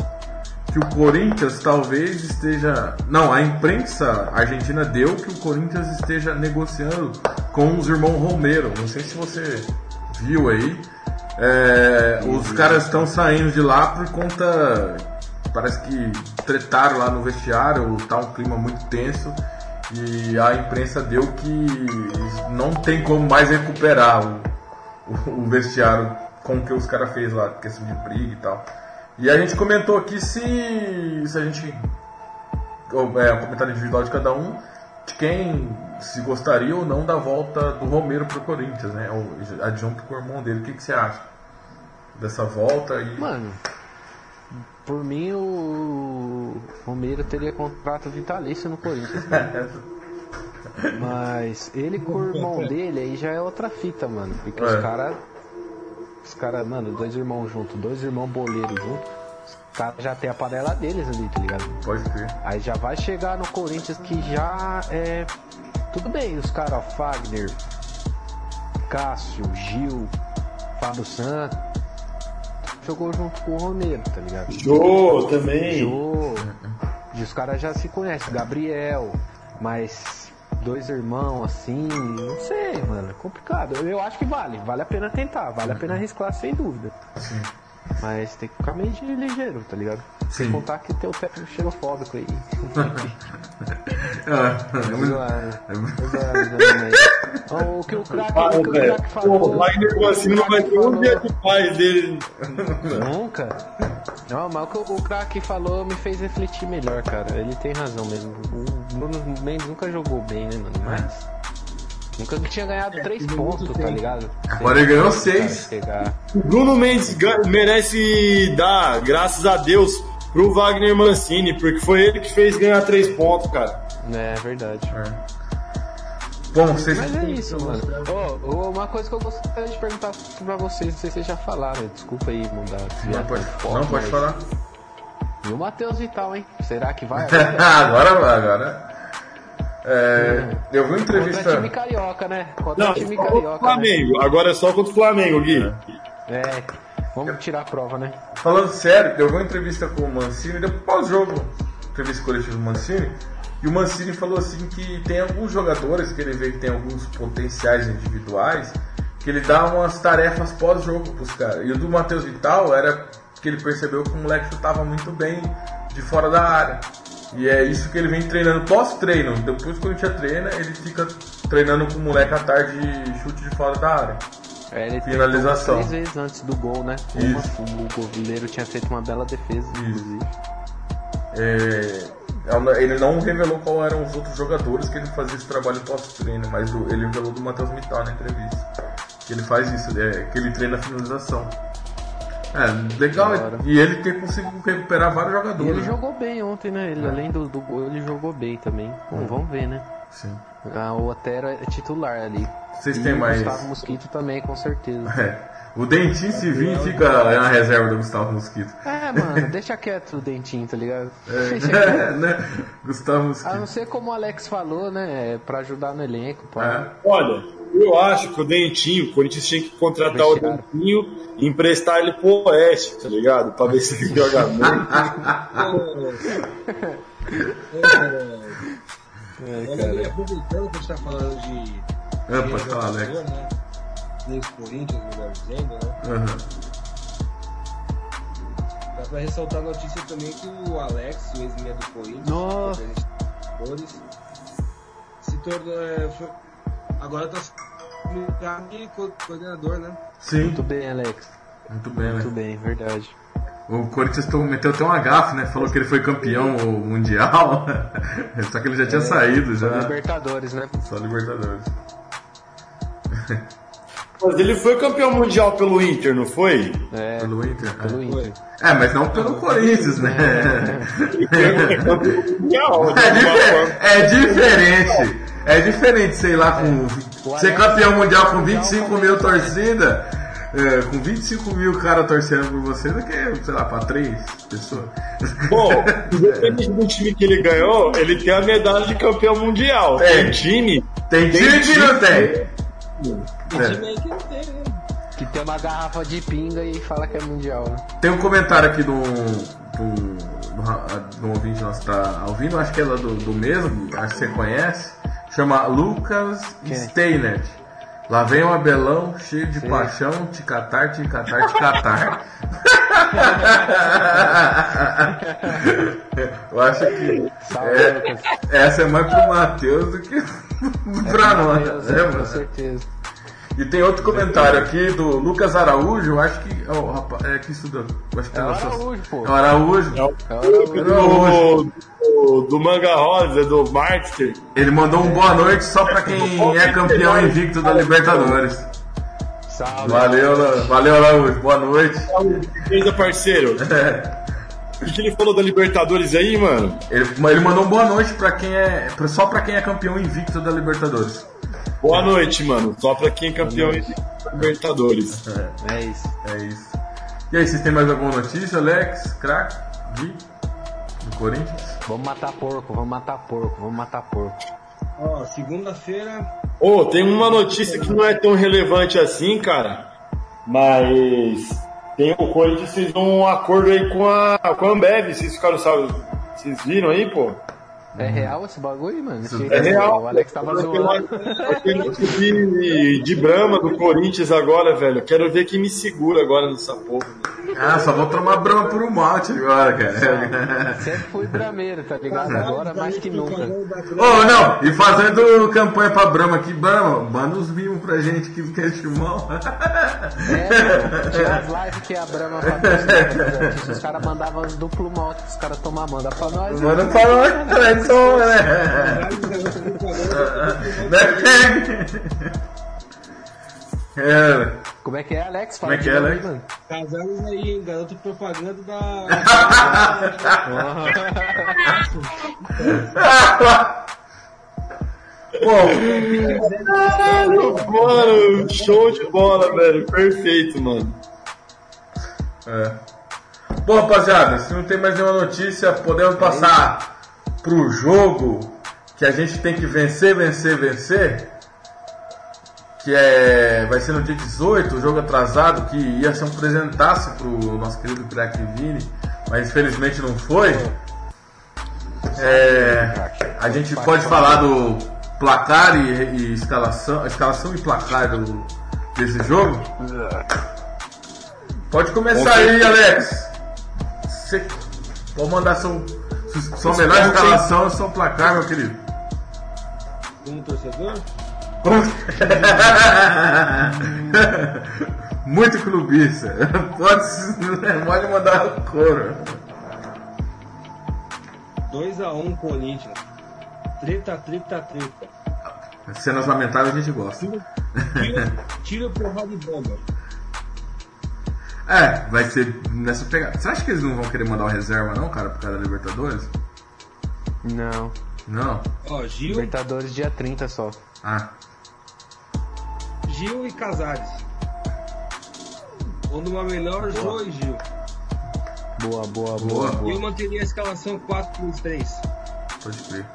que o Corinthians talvez esteja. Não, a imprensa argentina deu que o Corinthians esteja negociando com os irmãos Romero. Não sei se você viu aí. É, os caras estão saindo de lá por conta. Parece que tretaram lá no vestiário, tá um clima muito tenso. E a imprensa deu que não tem como mais recuperar o, o- vestiário com o que os caras fez lá, questão de briga e tal. E a gente comentou aqui se, se a gente. É, um comentário individual de cada um, de quem se gostaria ou não da volta do Romero pro Corinthians, né? Ou adjunto com o irmão dele. O que, que você acha dessa volta? E... Mano, por mim o Romero teria contrato vitalício no Corinthians. cara. [laughs] Mas ele com o irmão dele aí já é outra fita, mano. Porque É. os caras. Os caras, mano, dois irmãos juntos, dois irmãos boleiros juntos. Os caras já tem a panela deles ali, tá ligado? Pode crer. Aí já vai chegar no Corinthians que já é. Tudo bem, os caras, Fagner, Cássio, Gil, Fábio Santos. Jogou junto com o Romero, tá ligado? Jô, também. Jô. E os caras já se conhecem, Gabriel, mas dois irmãos assim, não sei, mano, é complicado. Eu, acho que vale, vale a pena tentar, vale a pena arriscar sem dúvida. Sim. Mas tem que ficar meio de ligeiro, tá ligado? Sem Sim. contar que tem o teto aí. Ah, Zoado. Zoado também. Ó, O que o craque Ah, o que o velho. craque Pô, falou. o Wagner Goscinho não vai ter um dia de paz dele. Nunca. Não, mas o que o, o craque falou me fez refletir melhor, cara. Ele tem razão mesmo. O Bruno Mendes nunca jogou bem, né, mano? Mas. Nunca tinha ganhado três pontos, tá ligado? Agora ele ganhou Sei lá, seis. Chegar. O Bruno Mendes merece dar, graças a Deus, pro Wagner Mancini, porque foi ele que fez ganhar três pontos, cara. É verdade. Bom, vocês. Mas é isso, mano. Ô, ô, uma coisa que eu gostaria de perguntar pra vocês, não sei se vocês já falaram, desculpa aí mudar. Não pode, foco, não pode mas- falar. E o Matheus Vital, hein? Será que vai? [laughs] agora vai, agora. É, eu vi uma Contra entrevista. time carioca, né? Contra Não, time contra carioca. Né? Flamengo. Agora é só contra o Flamengo, Gui. É, vamos tirar a prova, né? Falando sério, eu vi uma entrevista com o Mancini, depois pós-jogo, entrevista coletiva do Mancini, e o Mancini falou assim que tem alguns jogadores que ele vê que tem alguns potenciais individuais, que ele dá umas tarefas pós-jogo pros caras. E o do Matheus Vital era que ele percebeu que o moleque chutava muito bem de fora da área. E é isso que ele vem treinando pós-treino. Depois que o Corinthians treina, ele fica treinando com o moleque à tarde de chute de fora da área. É, ele Finalização. Três vezes antes do gol, né? Uma, Isso. o goleiro tinha feito uma bela defesa, inclusive. É, ele não revelou qual eram os outros jogadores que ele fazia esse trabalho pós-treino, mas ele revelou do Matheus Mittal na entrevista. Que ele faz isso, é, que ele treina a finalização. É, legal, e ele tem conseguido recuperar vários E jogadores. ele né? jogou bem ontem, né? Ele, além do, do gol, ele jogou bem também. Bom, vamos ver, né? Sim. Ah, o Otero é titular ali. Vocês E têm o mais- Gustavo Mosquito também, com certeza. [laughs] É. O Dentinho se vir fica na reserva do Gustavo Mosquito. É, mano, [laughs] deixa quieto o dentinho, tá ligado? É, [laughs] né? Gustavo A não Mosquito. ser como o Alex falou, né? é Pra ajudar no elenco, pá. É. Olha, eu acho que o Dentinho, o Corinthians tinha que contratar o. Dentinho e emprestar ele pro Oeste, tá ligado? Pra ver se ele joga bem. Mas aí, aproveitando que a gente tá falando de. É, de pode falar, Alex. Né? Dos Corinthians, melhor dizendo, né? Aham. Dá pra ressaltar a notícia também que o Alex, o ex-meia do Corinthians, Nossa. presidente dos jogadores, se tornou. é, foi- agora tá no cargo de co- coordenador, né? Sim, Muito bem, Alex. muito bem, Muito né? bem, verdade. O Corinthians meteu até uma gafe, né? Falou que ele foi campeão mundial. [laughs] Só que ele já tinha saído, já. Libertadores, né? Só Libertadores. [laughs] Mas ele foi campeão mundial pelo Inter, não foi? É, Pelo Inter. pelo Inter. É, mas não pelo Corinthians, né? Mundial. É, [laughs] difer- é diferente. É diferente, sei lá, com O ser campeão mundial com mundial 25 também mil torcida, é, com 25 mil caras torcendo por você, do que, sei lá, pra três pessoas. Bom, [laughs] independente do time que ele ganhou, ele tem a medalha de campeão mundial. É. Tem time. Tem time que não tem. Tem É. time aí que não tem, né? Que tem uma garrafa de pinga e fala que é mundial, né? Tem um comentário aqui do, do, do, do ouvinte nosso que tá ouvindo, acho que é lá do, do mesmo, acho que você conhece, chama Lucas Quem? Steiner. Lá vem o Abelão, cheio de Sim. paixão, ticatar, ticatar, ticatar. [laughs] Eu acho que é, essa é mais pro Matheus do que pra nós. Deus, né, com mano? certeza. E tem outro comentário aqui do Lucas Araújo, eu acho que. Oh, rapaz, é que estudou. eu Acho que É o Araújo, pô. É o Araújo. É o É o Araújo. Do, Manga Rosa, do Marster. Ele mandou um boa noite só pra quem é campeão invicto da Libertadores. Salve. Valeu, valeu. Boa noite. Beleza, parceiro? [laughs] O que ele falou da Libertadores aí, mano? Ele, ele mandou um boa noite pra quem é. só pra quem é campeão invicto da Libertadores. Boa noite, mano. Só pra quem é campeão da Libertadores. É isso. É isso. E aí, vocês têm mais alguma notícia, Alex? Crack? Gui? Do Corinthians? Vamos matar porco, vamos matar porco, vamos matar porco. Ó, segunda-feira, Ô, tem uma notícia que não é tão relevante assim, cara. Mas tem o Corinthians fez um acordo aí com a, com a Ambev, vocês ficaram sabendo? Vocês viram aí, pô? É real esse bagulho, mano? É que real. O Alex tava zoando. De, de Brahma do Corinthians agora, velho. Quero ver quem me segura agora nessa porra. Ah, só vou tomar brama por um malte agora, cara. Sempre fui brameiro, tá ligado? Agora mais que nunca. Ô, não, e fazendo campanha pra Brahma aqui, Brahma, manda uns mimos pra gente que quer chumão. É, mano, tinha as lives que a Brahma patrocinava pros artistas, os caras mandavam os duplo malte pros caras tomar, manda pra nós. Manda pra nós, né? É, Como é que é, Alex? Como é que é, Alex? mano. Casados aí, hein? Garoto propaganda da. Pô, Mano, show de bola, velho. Perfeito, mano. É. Bom, rapaziada, se não tem mais nenhuma notícia, podemos passar pro jogo que a gente tem que vencer, vencer, vencer. Que é. Vai ser no dia 18, o jogo atrasado, que ia ser um presentaço pro nosso querido craque Vini, mas infelizmente não foi. É, a gente pode falar do placar e, e escalação, escalação e placar do, desse jogo? Pode começar aí, Alex. Você pode mandar seu, sua melhor escalação e seu placar, meu querido. Um torcedor? [laughs] Muito clubista. Pode, pode mandar o couro. 2x1 Corinthians. Treta, treta, treta. Cenas lamentáveis a gente gosta. Tiro, tiro porrada e bomba. É, vai ser nessa pegada. Você acha que eles não vão querer mandar o reserva, não, cara, por causa da Libertadores? Não. Não. Ó, Gil, Libertadores dia 30 só. Ah, Gil e Casares. Ou numa melhor, Jô e Gil. Boa, boa, Boa. boa. E eu manteria a escalação 4-3 pode crer.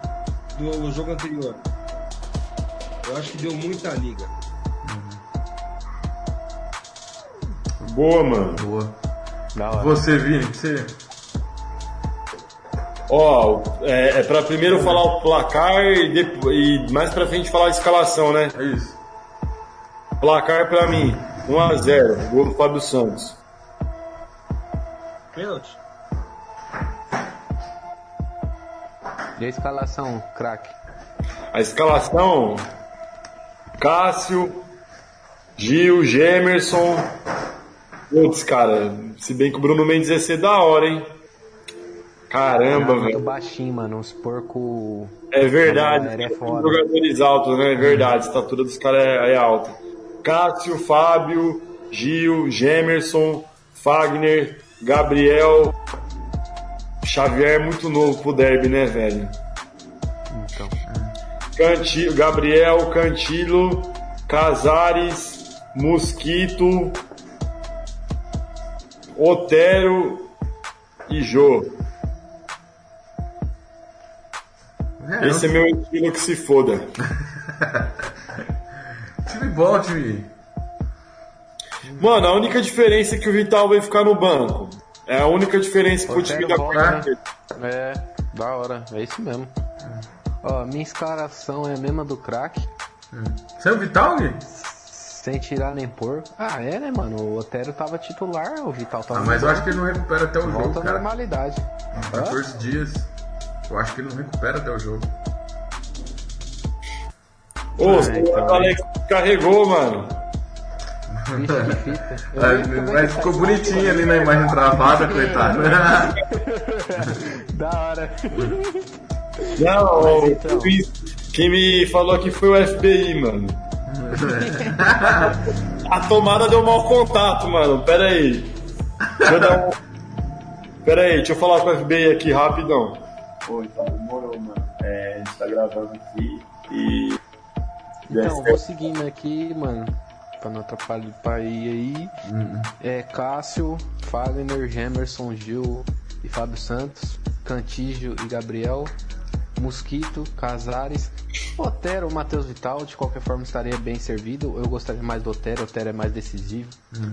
do jogo anterior. Eu acho que deu muita liga. Boa, mano. Boa. Da hora. Você, Vini, você. Ó, é, é pra primeiro falar o placar e, depois, e mais pra frente falar a escalação, né? É isso. Placar pra mim, 1x0, gol do Fábio Santos. Pênalti? E a escalação, craque? A escalação: Cássio, Gil, Gemerson. Putz, cara, se bem que o Bruno Mendes ia ser da hora, hein? Caramba, muito velho. baixinho, mano. Uns porco. É verdade. É foda. jogadores altos, né? É verdade. A estatura dos caras é, é alta. Cássio, Fábio, Gil, Gemerson, Fagner, Gabriel. Xavier é muito novo pro derby, né, velho? Então. Canti, Gabriel, Cantilo, Casares, Mosquito, Otero e Jô. É, Esse é meu estilo que se foda. [laughs] Time bom, time. Mano, a única diferença é que o Vital vai ficar no banco. É a única diferença pro time da volta, né? É, da hora. É isso mesmo. Ó, minha escalação é a mesma do craque. Você é o Vital, Gui? Sem tirar nem pôr. Ah, é, né, mano? O Otero tava titular, o Vital tava. Ah, mas eu acho que ele não recupera até o. Volta jogo, à cara. normalidade. Hã? 14 dias. Eu acho que ele não recupera até o jogo. Ô, É, o então, Alex carregou, mano. [laughs] Eu Mas, é ficou bonitinho ali na imagem travada, coitado. [laughs] [laughs] Da hora. Não, Mas então. quem me falou aqui foi o FBI, mano. [laughs] A tomada deu mau contato, mano. Pera aí. Deixa eu dar um... Pera aí, deixa eu falar com o FBI aqui rapidão. Pô, então demorou, mano. É, a gente tá gravando aqui e. Então, vou seguindo aqui, mano. Pra não atrapalhar o pai aí. É Cássio, Fagner, Gemerson, Gil e Fábio Santos, Cantígio e Gabriel, Mosquito, Casares, Otero, Matheus Vital, de qualquer forma estaria bem servido. Eu gostaria mais do Otero, Otero é mais decisivo,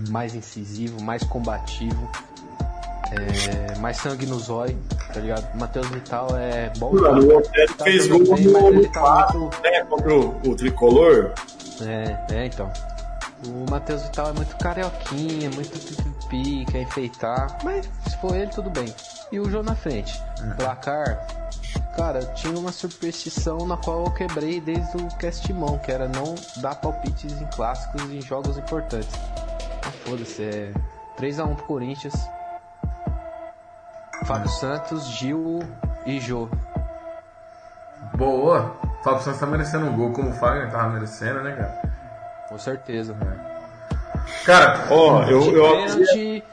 mais incisivo, mais combativo. É, mais sangue no zóio, tá ligado? Matheus Vital é bom. Mano, o Otero Tá fez gol bem, no, ele no tá muito- né, contra o, o Tricolor. É, é então. O Matheus Vital é muito carioquinha, muito pipipi, quer enfeitar. Mas se for ele, tudo bem. E o João na frente. Placar. Cara, tinha uma superstição na qual eu quebrei desde o Castimão, que era não dar palpites em clássicos e em jogos importantes. Ah, foda-se, é 3x1 pro Corinthians. Fábio Santos, Gil e Jô. Boa. Fábio Santos tá merecendo um gol, como o Fagner tava merecendo, né, cara? Com certeza. Cara, Ó, eu, de eu, pênalti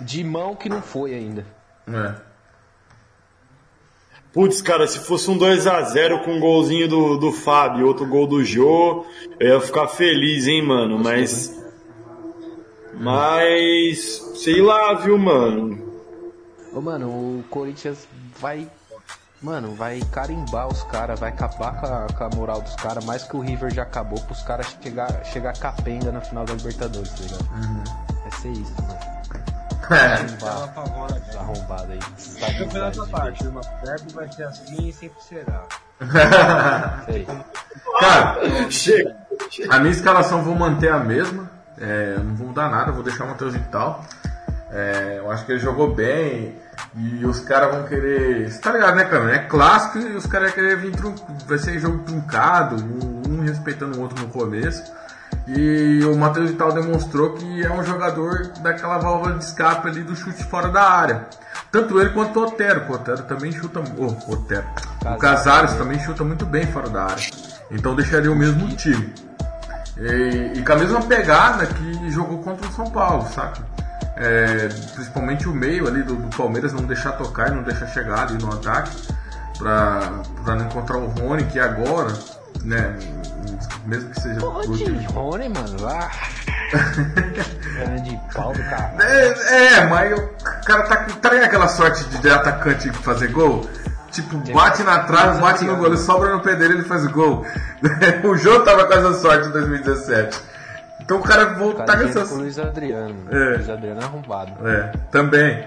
de mão que não foi ainda. é. Putz, cara, se fosse um 2x0 com um golzinho do, do Fábio e outro gol do Jô, eu ia ficar feliz, hein, mano, mas. Mas. Sei lá, viu, mano? Ô, mano, o Corinthians vai. Mano, vai carimbar os caras, vai acabar com a, com a moral dos caras, mais que o River já acabou, pros caras chegar, chegar capenga na final da Libertadores, tá ligado? Vai ser isso, mano. Os arrombados aí. Campeonato à parte, uma derby vai ser assim e sempre será. Cara, Chega. a minha escalação eu vou manter a mesma. É, não vou mudar nada, vou deixar o Matheus tal. É, eu acho que ele jogou bem e os caras vão querer. Você tá ligado, né, cara? É clássico e os caras vão querer vir. Trum... Vai ser jogo truncado, um, um respeitando o outro no começo. E o Matheus Vital demonstrou que é um jogador daquela válvula de escape ali do chute fora da área. Tanto ele quanto o Otero. O Otero também chuta. Oh, Otero. O Casares também chuta muito bem fora da área. Então deixaria o mesmo time. E, e com a mesma pegada que jogou contra o São Paulo, saca? É, principalmente o meio ali do, do Palmeiras não deixar tocar e não deixar chegar ali no ataque pra, pra não encontrar o Rony, que agora, né, mesmo que seja Porra de time Rony, mano. Ah. [laughs] Grande pau do caralho. É, é, mas o cara tá, tá ligado aquela sorte de atacante fazer gol? Tipo, bate na trave, bate no gol, ele sobra no pé dele ele faz gol. [laughs] o Jô tava com essa sorte em 2017. Então o cara voltar cara com essa o Luiz Adriano. É. Luiz Adriano é arrombado. É, também.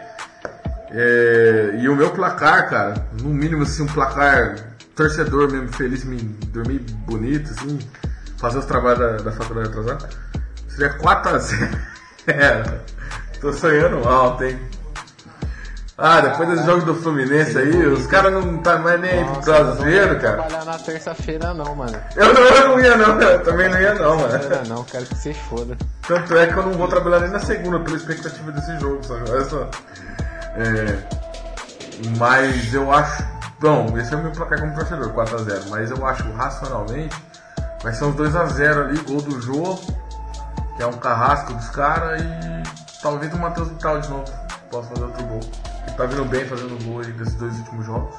É, e o meu placar, cara, no mínimo assim, um placar torcedor mesmo, feliz, me dormir bonito, assim, fazer os trabalhos da, da faculdade seria 4x0. [laughs] é, tô sonhando alto, hein? Ah, depois desse jogo do Fluminense aí, os caras não tá mais nem aí pro Nossa, eu não ia cara. trabalhar na terça-feira não, mano. Eu não, eu não ia não, eu também não ia não, mano. Não, quero que você foda. Tanto é que eu não vou trabalhar nem na segunda pela expectativa desse jogo, sabe? Olha só. É, mas eu acho. Bom, esse é o meu placar como torcedor, 4x0. Mas eu acho racionalmente vai ser uns 2x0 ali, gol do Jô, que é um carrasco dos caras, e talvez o Matheus Vital de novo possa fazer outro gol. Ele tá vindo bem fazendo gol aí desses dois últimos jogos.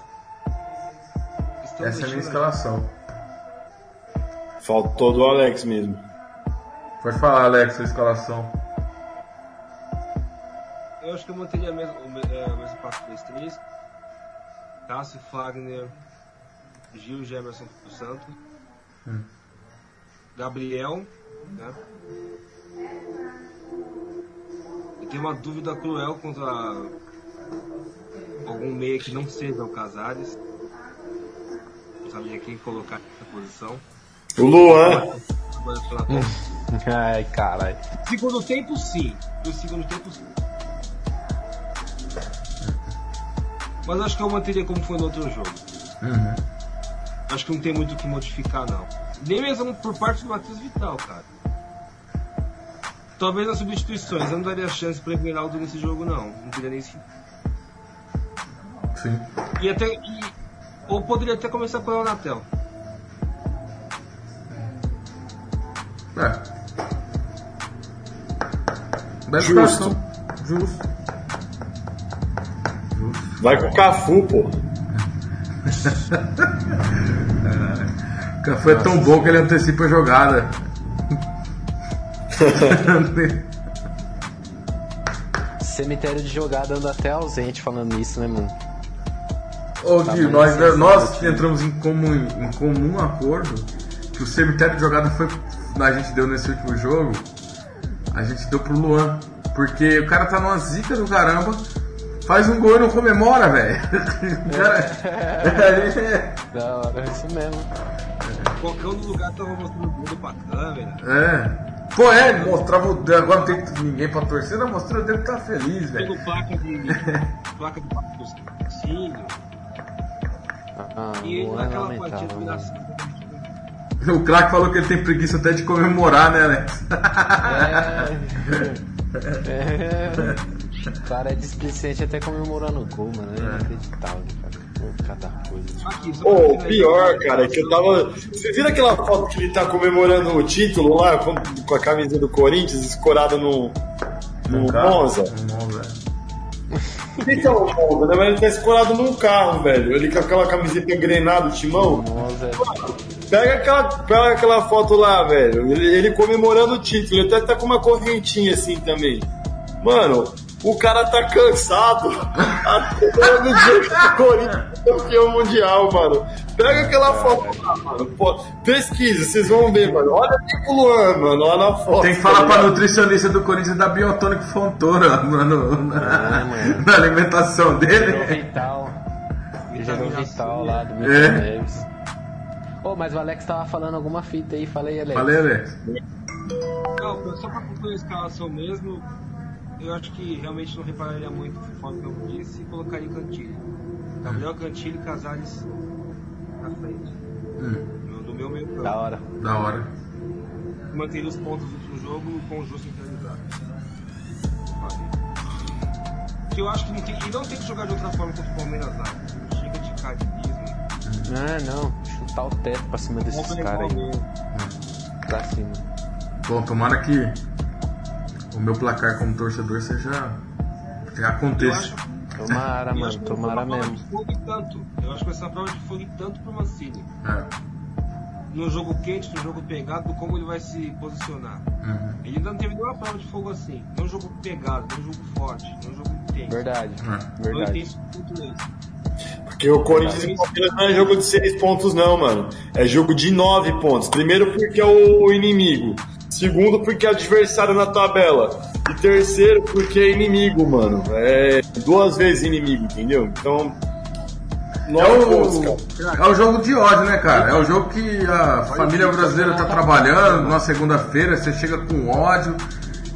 Estão Essa é a minha deixando- escalação. Faltou do Alex mesmo. Pode falar, Alex, sua escalação. Eu acho que eu manteria mesmo, é, o mesmo 4-3-3. Cássio, Fagner, Gil, Gemerson dos Santos. Gabriel, né? Eu tenho uma dúvida cruel contra algum meia que não seja o Casares. Não sabia quem colocar nessa posição. O Luan. [laughs] Ai, caralho. Segundo tempo, sim. No segundo tempo, sim. Mas acho que eu manteria como foi no outro jogo. Acho que não tem muito o que modificar, não. Nem mesmo por parte do Matheus Vital, cara. Talvez nas substituições. Eu não daria chance pro Everaldo nesse jogo, não. Não teria nem sentido. Sim. E até. e- ou poderia até começar pelo Natel. É. Justo. Justo. Vai com o Cafu, pô. O [laughs] Cafu é tão bom que ele antecipa a jogada. [laughs] Cemitério de jogada anda até ausente falando isso, né, mano? Ô Tá Gui, nós, sim, nós entramos em comum, em comum acordo que o cemitério de jogada foi. A gente deu nesse último jogo, a gente deu pro Luan. Porque o cara tá numa zica do caramba, faz um gol e não comemora, velho. [laughs] Cara. É. Da hora, é isso mesmo. Qualquer um no lugar tava mostrando o dedo pra câmera. é. Pô, é, ele mostrava o dedo, agora não tem ninguém pra torcer, não mostrou o dedo que tá feliz, velho. Pelo placa de. [laughs] placa de patrocínio. Ah, E ele é naquela partida de mano. viração. O craque falou que ele tem preguiça até de comemorar, né, Alex? É. [laughs] é. O cara é displicente até comemorando o gol, mano. É inacreditável, cara. Cada coisa. Ô, pra o finalizar. pior, cara, é que eu tava. Você viram aquela foto que ele tá comemorando o título lá com, a camisa do Corinthians escorada no, no Monza? Monza. Então, o Monza, né? Mas ele tá escorado num carro, velho. Ele com aquela camiseta engrenada, timão. Nossa, Pega aquela, pega aquela foto lá, velho. Ele, ele comemorando o título. Ele até tá com uma correntinha assim também. Mano, o cara tá cansado. Até no dia que o Corinthians é campeão mundial, mano. Pega aquela foto lá, mano. Pesquisa, vocês vão ver, mano. Olha aqui o Luan, mano, lá na foto. Tem que falar tá pra nutricionista do Corinthians da Biotônico Fontoura [laughs] mano, na, É, mano. na alimentação dele. vital. Gerou vital lá do Milton É. Neves. Ô, mas o Alex tava falando alguma fita aí, falei, Alex. Falei, Alex. Não, só pra concluir a escalação mesmo, eu acho que realmente não repararia muito, conforme eu disse, e colocaria Cantilho. Gabriel Cantilho e Casares na frente. Hum, No, no meu meio campo. Da hora. da hora. Manteria os pontos do último jogo com o jogo centralizado. Que eu acho que não tem, e não tem que jogar de outra forma contra o Palmeiras lá. Chega de cadismo. Ah, não. Chutar o teto pra cima desses caras aí. Pra cima. Bom, tomara que o meu placar como torcedor seja. Eu aconteça. acho, Tomara, eu mano. acho que vai ser Tomara uma prova mesmo. de fogo tanto. Eu acho que vai ser uma prova de fogo e tanto pro Mancini. É. no jogo quente, no jogo pegado, como ele vai se posicionar. Uhum. Ele ainda não teve nenhuma prova de fogo assim. Não jogo pegado, não jogo forte, não jogo intenso. Verdade. É. Não Verdade. intenso muito isso. Porque o Corinthians e Palmeiras não é jogo de seis pontos, não, mano. É jogo de nove pontos. Primeiro, porque é o inimigo. Segundo, porque é adversário na tabela. E terceiro, porque é inimigo, mano. É duas vezes inimigo, entendeu? Então. É o, é o jogo de ódio, né, cara? É o jogo que a família brasileira tá trabalhando na segunda-feira, você chega com ódio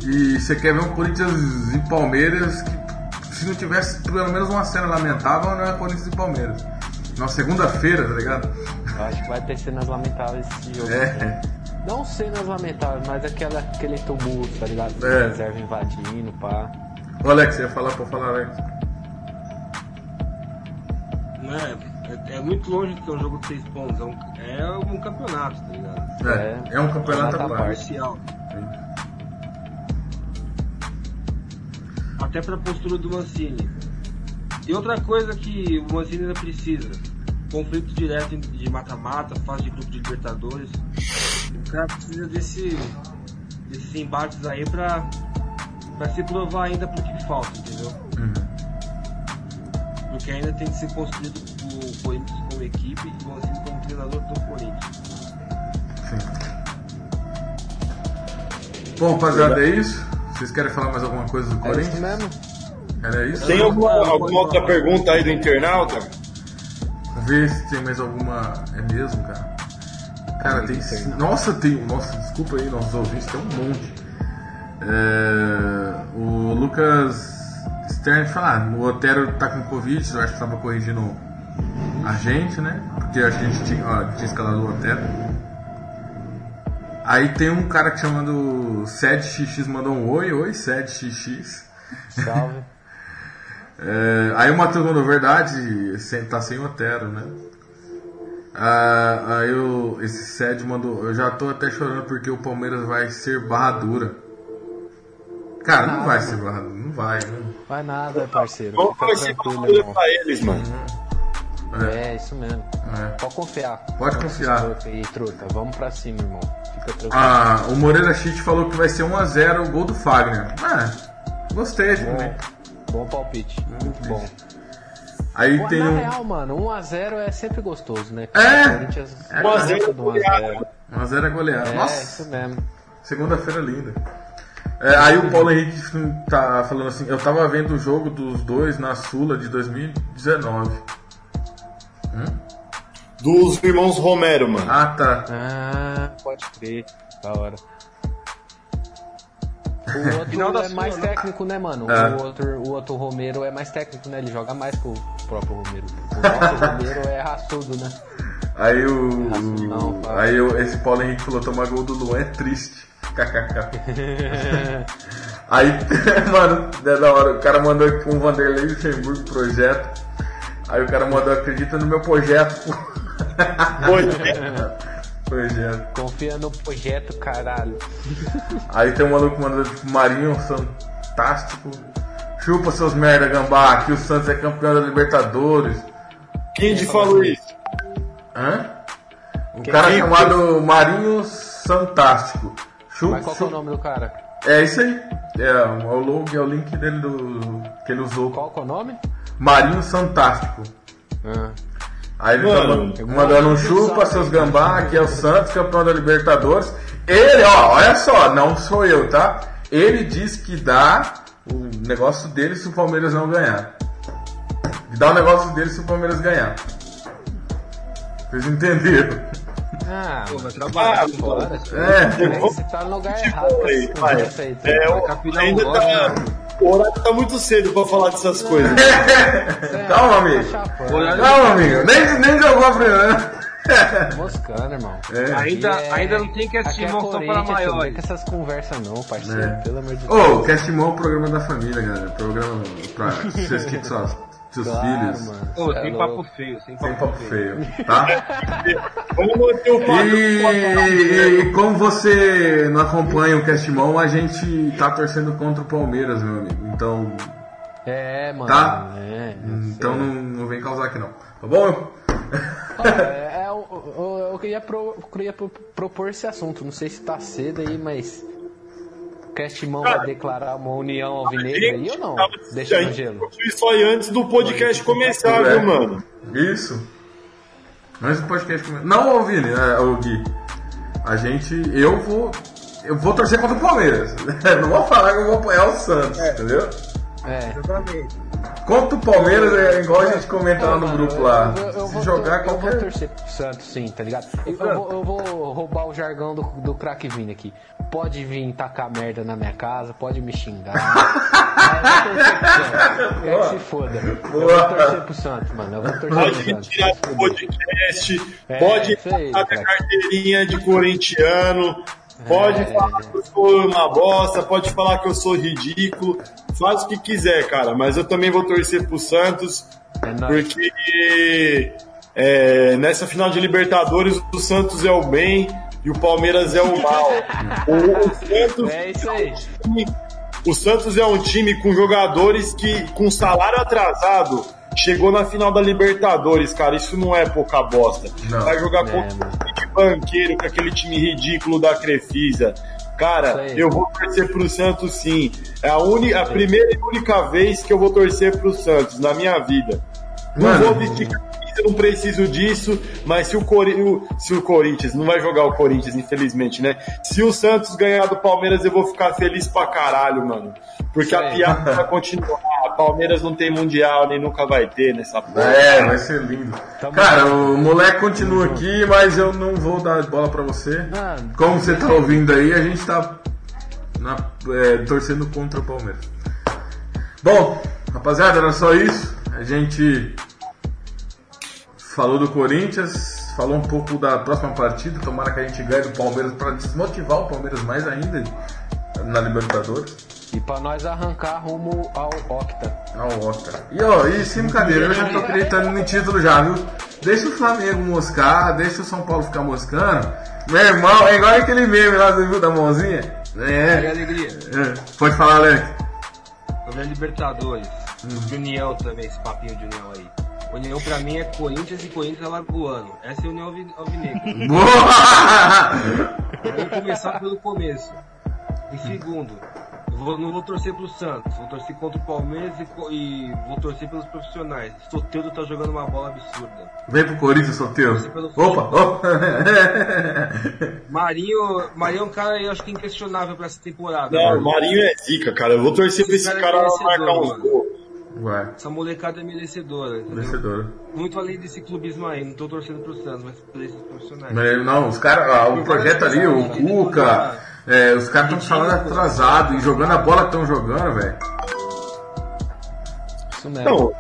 e você quer ver um Corinthians e Palmeiras que se não tivesse pelo menos uma cena lamentável, não é Corinthians e Palmeiras. Na segunda-feira, tá ligado? Eu acho que vai ter cenas lamentáveis esse jogo. É. Não cenas lamentáveis, mas aquela, aquele tumulto, tá ligado? É. Reserva invadindo, pá. Ô Alex, você ia falar pra falar, Alex. Né? É, é muito longe de ter um jogo de seis pontos. É um, é um campeonato, tá ligado? É, é um campeonato à parte. Parcial. Até pra postura do Mancini. E outra coisa que o Mancini ainda precisa: conflito direto de mata-mata, fase de grupo de Libertadores. O cara precisa desse, desses embates aí pra, pra se provar ainda pro que falta, entendeu? Uhum. Porque ainda tem que ser construído o Corinthians como equipe e o Mancini como treinador do Corinthians. Bom, rapaziada, é isso? Vocês querem falar mais alguma coisa do É isso Corinthians? mesmo? Era isso? Tem alguma, alguma outra pergunta aí do internauta? ver se tem mais alguma. É mesmo, cara? Cara, tem. Nossa, tem. Nossa, desculpa aí, nossos ouvintes, tem um monte. É, o Lucas Stern fala, ah, o Otero tá com Covid, eu acho que tava corrigindo a gente, né? Porque a gente tinha, ó, tinha escalado o Otero. Aí tem um cara que chamando 7xx mandou um oi, oi, 7xx. Salve. [laughs] É, aí o Matheus mandou verdade, tá sem Otero, né? Ah, aí o, esse Sed mandou, eu já tô até chorando porque o Palmeiras vai ser barra dura. Cara, não vai ser barra dura, não vai, né? Vai nada, parceiro. Vamos Fica torcer tranquilo, pra irmão. pra eles, mano. É, isso mesmo. É. Pode confiar. Pode confiar. E truta, vamos pra cima, irmão. Fica tranquilo. Ah, o Moreira Chit falou que vai ser 1x0 o gol do Fagner. Ah, gostei também. Bom palpite. Muito bom. Aí Pô, tem na um. real, mano, 1x0 é sempre gostoso, né? É. O Corinthians É, gosta 1x0 do 1x0. 1x0 é goleada. É, Nossa, isso mesmo. segunda-feira linda. É, aí o Paulo Henrique tá falando assim, eu tava vendo o jogo dos dois na Sula de 2019. Dos irmãos Romero, mano. Ah, tá. Ah, pode crer. Da hora. O [laughs] outro é mais né? técnico, né, mano? É. O, outro, o outro Romero é mais técnico, né? Ele joga mais que o próprio Romero. O nosso Romero é raçudo, né? Aí o. Não, pá. aí o, esse Paulo Henrique falou: tomar gol do Luan é triste. KKK. [laughs] Aí, [laughs] mano, é da hora. O cara mandou aqui com o Vanderlei Luxemburgo projeto. Aí o cara mandou, acredita no meu projeto, pô. Foi. Projeto. Confia no projeto, caralho. [laughs] Aí tem um maluco que mandou tipo Marinho Fantástico. Chupa seus merda, gambá, que o Santos é campeão da Libertadores. Quem te falou isso? Hã? Um cara chamado Marinho Fantástico. Chupa, Mas qual que é o nome do cara? É isso aí. É, o logo é o link dele do. que ele usou. Qual que é o nome? Marinho Fantástico. Ah. Aí ele Mano, tá mandando um chupa seus gambá, que é o Santos, campeão da Libertadores. Ele, ó, olha só, não sou eu, tá? Ele diz que dá o negócio dele se o Palmeiras não ganhar. Dá o negócio dele se o Palmeiras ganhar. Vocês entenderam? Ah, Pô, vai trabalhar Ah, fora. É. aí você tá no lugar errado com Aí, aí. É, capinar ainda tá. O horário tá muito cedo pra falar dessas coisas. né? [laughs] Calma, amigo. Tá chapando. Calma, amigo. Nem, nem jogou a primeira. Moscando, irmão. É. Ainda, é- ainda não tem cast é irmão só para Corinthians, Não maiores. com essas conversas não, parceiro. É. Pelo amor de Ô, Deus. o Castimão é o programa da família, galera. Programa pra vocês que são seus Claro, filhos. mano. É sem louco. papo feio, sem Sem papo papo feio. feio, tá? [laughs] Vamos manter o padrão. E, e como você não acompanha o Castimão, a gente tá torcendo contra o Palmeiras, meu amigo. Então, É, mano. Tá? É, então não, não vem causar aqui não. Tá bom? É, é, eu, eu- eu queria, pro- eu queria pro- propor esse assunto. Não sei se tá cedo aí, mas. O Castimão vai declarar uma união alvinegra aí ou não? Deixa no gelo. isso aí antes do podcast começar, É. viu, mano? Isso. Mas o podcast começa. Não, ô Vini, é, ô Gui. A gente. Eu vou. Eu vou torcer contra o Palmeiras. [laughs] Não vou falar que eu vou apoiar o Santos, entendeu? É. Exatamente. Contra o Palmeiras é igual a gente comenta lá no Mano, grupo eu- lá. eu- eu Se vou jogar tor- Eu vou qualquer. torcer pro Santos, sim, tá ligado? Eu, eu vou, eu vou roubar o jargão do, do craque Vini aqui. Pode vir tacar merda na minha casa, pode me xingar. [laughs] Mas eu vou torcer pro Santos. Quer que se foda. Eu vou Boa. torcer pro Santos, mano. Eu vou torcer Pode pro Santos. tirar do podcast, É, pode fazer cara. carteirinha de corintiano, pode É. falar que eu sou uma bosta, pode falar que eu sou ridículo, faz o que quiser, cara. Mas eu também vou torcer pro Santos, É porque é, nessa final de Libertadores o Santos é o bem e o Palmeiras é o mal. O [laughs] Santos É isso aí. o Santos é um time com jogadores que, com salário atrasado, chegou na final da Libertadores, cara. Isso não é pouca bosta. Não. Vai jogar É, contra um time de banqueiro, com aquele time ridículo da Crefisa. Cara, aí. eu vou torcer pro Santos sim. É a, uni, a primeira e única vez que eu vou torcer pro Santos na minha vida. Não vou vestir camisa, não preciso disso, mas se o, Cori- o- se o Corinthians, não vai jogar o Corinthians, infelizmente, né? Se o Santos ganhar do Palmeiras, eu vou ficar feliz pra caralho, mano. Porque a Isso aí. piada vai continuar. [laughs] Palmeiras não tem mundial, nem nunca vai ter nessa porra. É, vai ser lindo. Tamo Cara, o moleque continua aqui, mas eu não vou dar bola pra você. Mano, Como você tá ouvindo aí, a gente tá na- é, torcendo contra o Palmeiras. Bom, rapaziada, era só isso. A gente falou do Corinthians, falou um pouco da próxima partida. Tomara que a gente ganhe do Palmeiras pra desmotivar o Palmeiras mais ainda na Libertadores. E pra nós arrancar rumo ao Octa. Não, Oscar. E ó, e sem brincadeira, eu já tô acreditando no título já, viu? Deixa o Flamengo moscar, deixa o São Paulo ficar moscando. Meu irmão, é igual aquele meme lá do viu, da mãozinha. Que É. alegria. é. Pode falar, Alex. Sobre a Libertadores. Hum. Sobre União também, esse papinho de União aí. União pra mim é Corinthians e Corinthians Alagoano. Essa é a União Alvi- Alvinegra. [laughs] Boa! Vamos começar pelo começo. Em segundo, vou- não vou torcer pro Santos, vou torcer contra o Palmeiras e, e vou torcer pelos profissionais. Soteldo tá jogando uma bola absurda. Vem pro Corinthians, solteiro. Opa, opa. Marinho, Marinho é um cara, eu acho que inquestionável pra essa temporada. Não, o. Marinho é zica, cara. Eu vou torcer pra esse Esse cara cara é marcar uns gols. Vai, Essa molecada é merecedora. vencedor. Muito além desse clubismo aí, não tô torcendo pro Santos, mas por esses profissionais. Mas, Não, os caras, ah, o projeto ali, o Cuca, é, os caras estão falando atrasado e jogando a bola que estão jogando, velho. Isso mesmo. Não,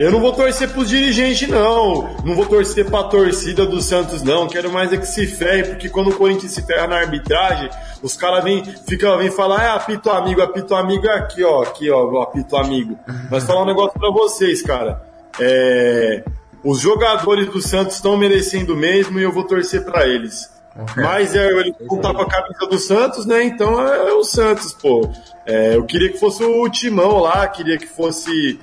eu não vou torcer pros dirigentes, não. Não vou torcer pra torcida do Santos, não. Quero mais é que se ferre, porque quando o Corinthians se ferra na arbitragem, os caras vêm fica, vem falar, é apito amigo, apito amigo é aqui, ó, aqui, ó, o apito amigo. Mas falar um negócio pra vocês, cara. É, os jogadores do Santos estão merecendo mesmo e eu vou torcer para eles. Mas é, ele voltar com a camisa do Santos, né? Então é, é o Santos, pô. É, eu queria que fosse o Timão lá, queria que fosse,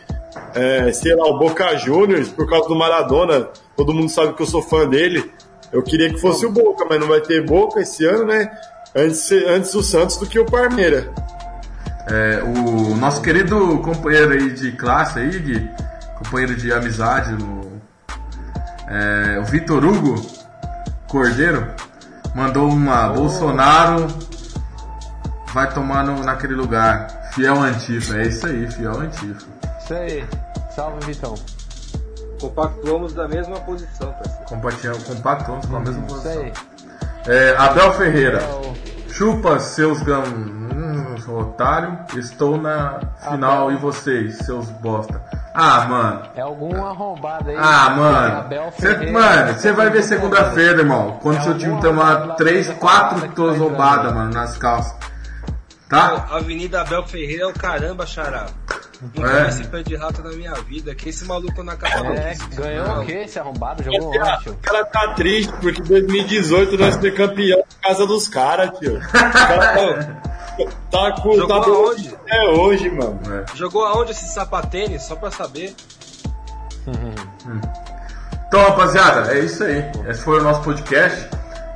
é, sei lá, o Boca Juniors, por causa do Maradona. Todo mundo sabe que eu sou fã dele. Eu queria que fosse o Boca, mas não vai ter Boca esse ano, né? Antes, antes o Santos do que o Parmeira. É, o nosso querido companheiro aí de classe aí, Gui, companheiro de amizade, no, é, o Vitor Hugo Cordeiro, mandou uma Bolsonaro vai tomar no, naquele lugar. Fiel Antifa, é isso aí, fiel Antifa. Isso aí. Salve, Vitão. Compactuamos da mesma posição, parceiro. Compartilhamos, compactuamos com a mesma Isso posição. aí. É, Abel Ferreira, chupa seus gam... Hum, sou otário, estou na final Abel. e vocês, seus bosta. Ah, mano. É algum arrombado aí. Ah, mano. Cê, Ferreira. mano, você vai ver segunda-feira, irmão. Quando É seu time tomar coisa 3, lá 4 que todas roubadas, mano, nas calças. Tá? Avenida Abel Ferreira é o caramba, xará. Nunca É. vi esse pé de rato na minha vida. Que esse maluco na capa É, ganhou o quê esse arrombado? Jogou O onde, tio? cara tá triste porque em 2018 nós fomos campeão na casa dos caras, tio. [laughs] O cara tá, com. Jogou tá aonde? até hoje, mano. É. Jogou aonde esse sapatênis? Só pra saber. [laughs] Então, rapaziada, é isso aí. Esse foi o nosso podcast.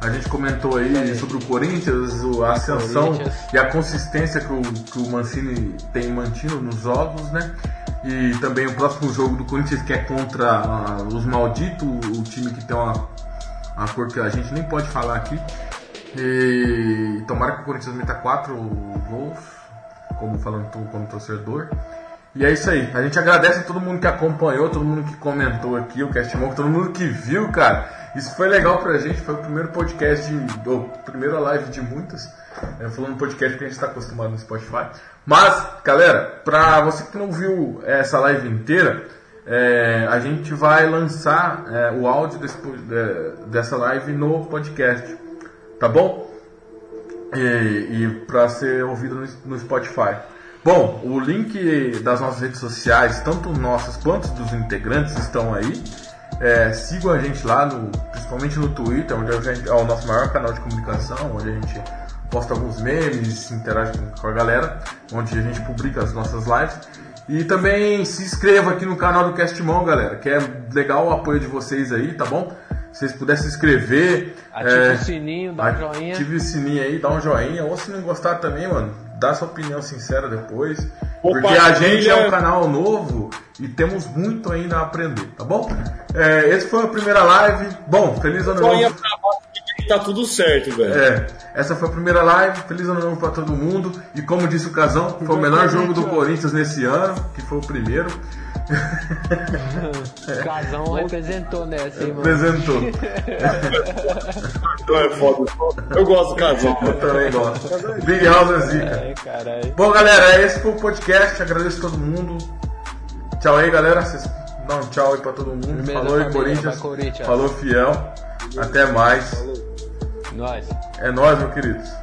A gente comentou aí sobre o Corinthians, o- a ascensão Corinthians. e a consistência que o, que o Mancini tem mantido nos jogos, né? E também o próximo jogo do Corinthians que é contra ah, os malditos, o time que tem uma, uma cor que a gente nem pode falar aqui. E tomara que o Corinthians meta quatro gols, como falando como torcedor. E é isso aí. A gente agradece a todo mundo que acompanhou, todo mundo que comentou aqui, o Cast Monk, todo mundo que viu, cara. Isso foi legal pra gente, foi o primeiro podcast, de, ou primeira live de muitas. É, falando podcast que a gente está acostumado no Spotify. Mas, galera, pra você que não viu essa live inteira, é, a gente vai lançar é, o áudio desse de- dessa live no podcast. Tá bom? e, e para ser ouvido no, no Spotify. Bom, o link das nossas redes sociais, tanto nossas quanto dos integrantes, estão aí. É, sigam a gente lá, no, principalmente no Twitter, onde a gente, é o nosso maior canal de comunicação, onde a gente posta alguns memes, interage com, a galera, onde a gente publica as nossas lives. E também se inscreva aqui no canal do Castmon, galera, que é legal o apoio de vocês aí, tá bom? Se vocês puderem se inscrever. Ativa é, o sininho, dá um joinha. Ative o sininho aí, dá um joinha. Ou se não gostar também, mano, dá sua opinião sincera depois. Porque a gente é um canal novo e temos muito ainda a aprender, tá bom? É, esse foi a primeira live. Bom, feliz ano Joinha novo. pra baixo que tá tudo certo, velho. É, essa foi a primeira live. Feliz ano novo pra todo mundo. E como disse o Casão, foi o melhor jogo do Corinthians nesse ano, que foi o primeiro. O [laughs] Casão representou nessa, hein, mano? Apresentou. Então é foda. Eu gosto do casal. Eu também gosto. Big House é zica. Ai, caralho. Bom, galera, esse foi o podcast. Agradeço a todo mundo. Tchau aí, galera. Vocês dão um tchau aí pra todo mundo. Firmeza, Falou aí. Corinthians. Corinthians. Falou, fiel. Até mais. Nós. É nóis, meus queridos.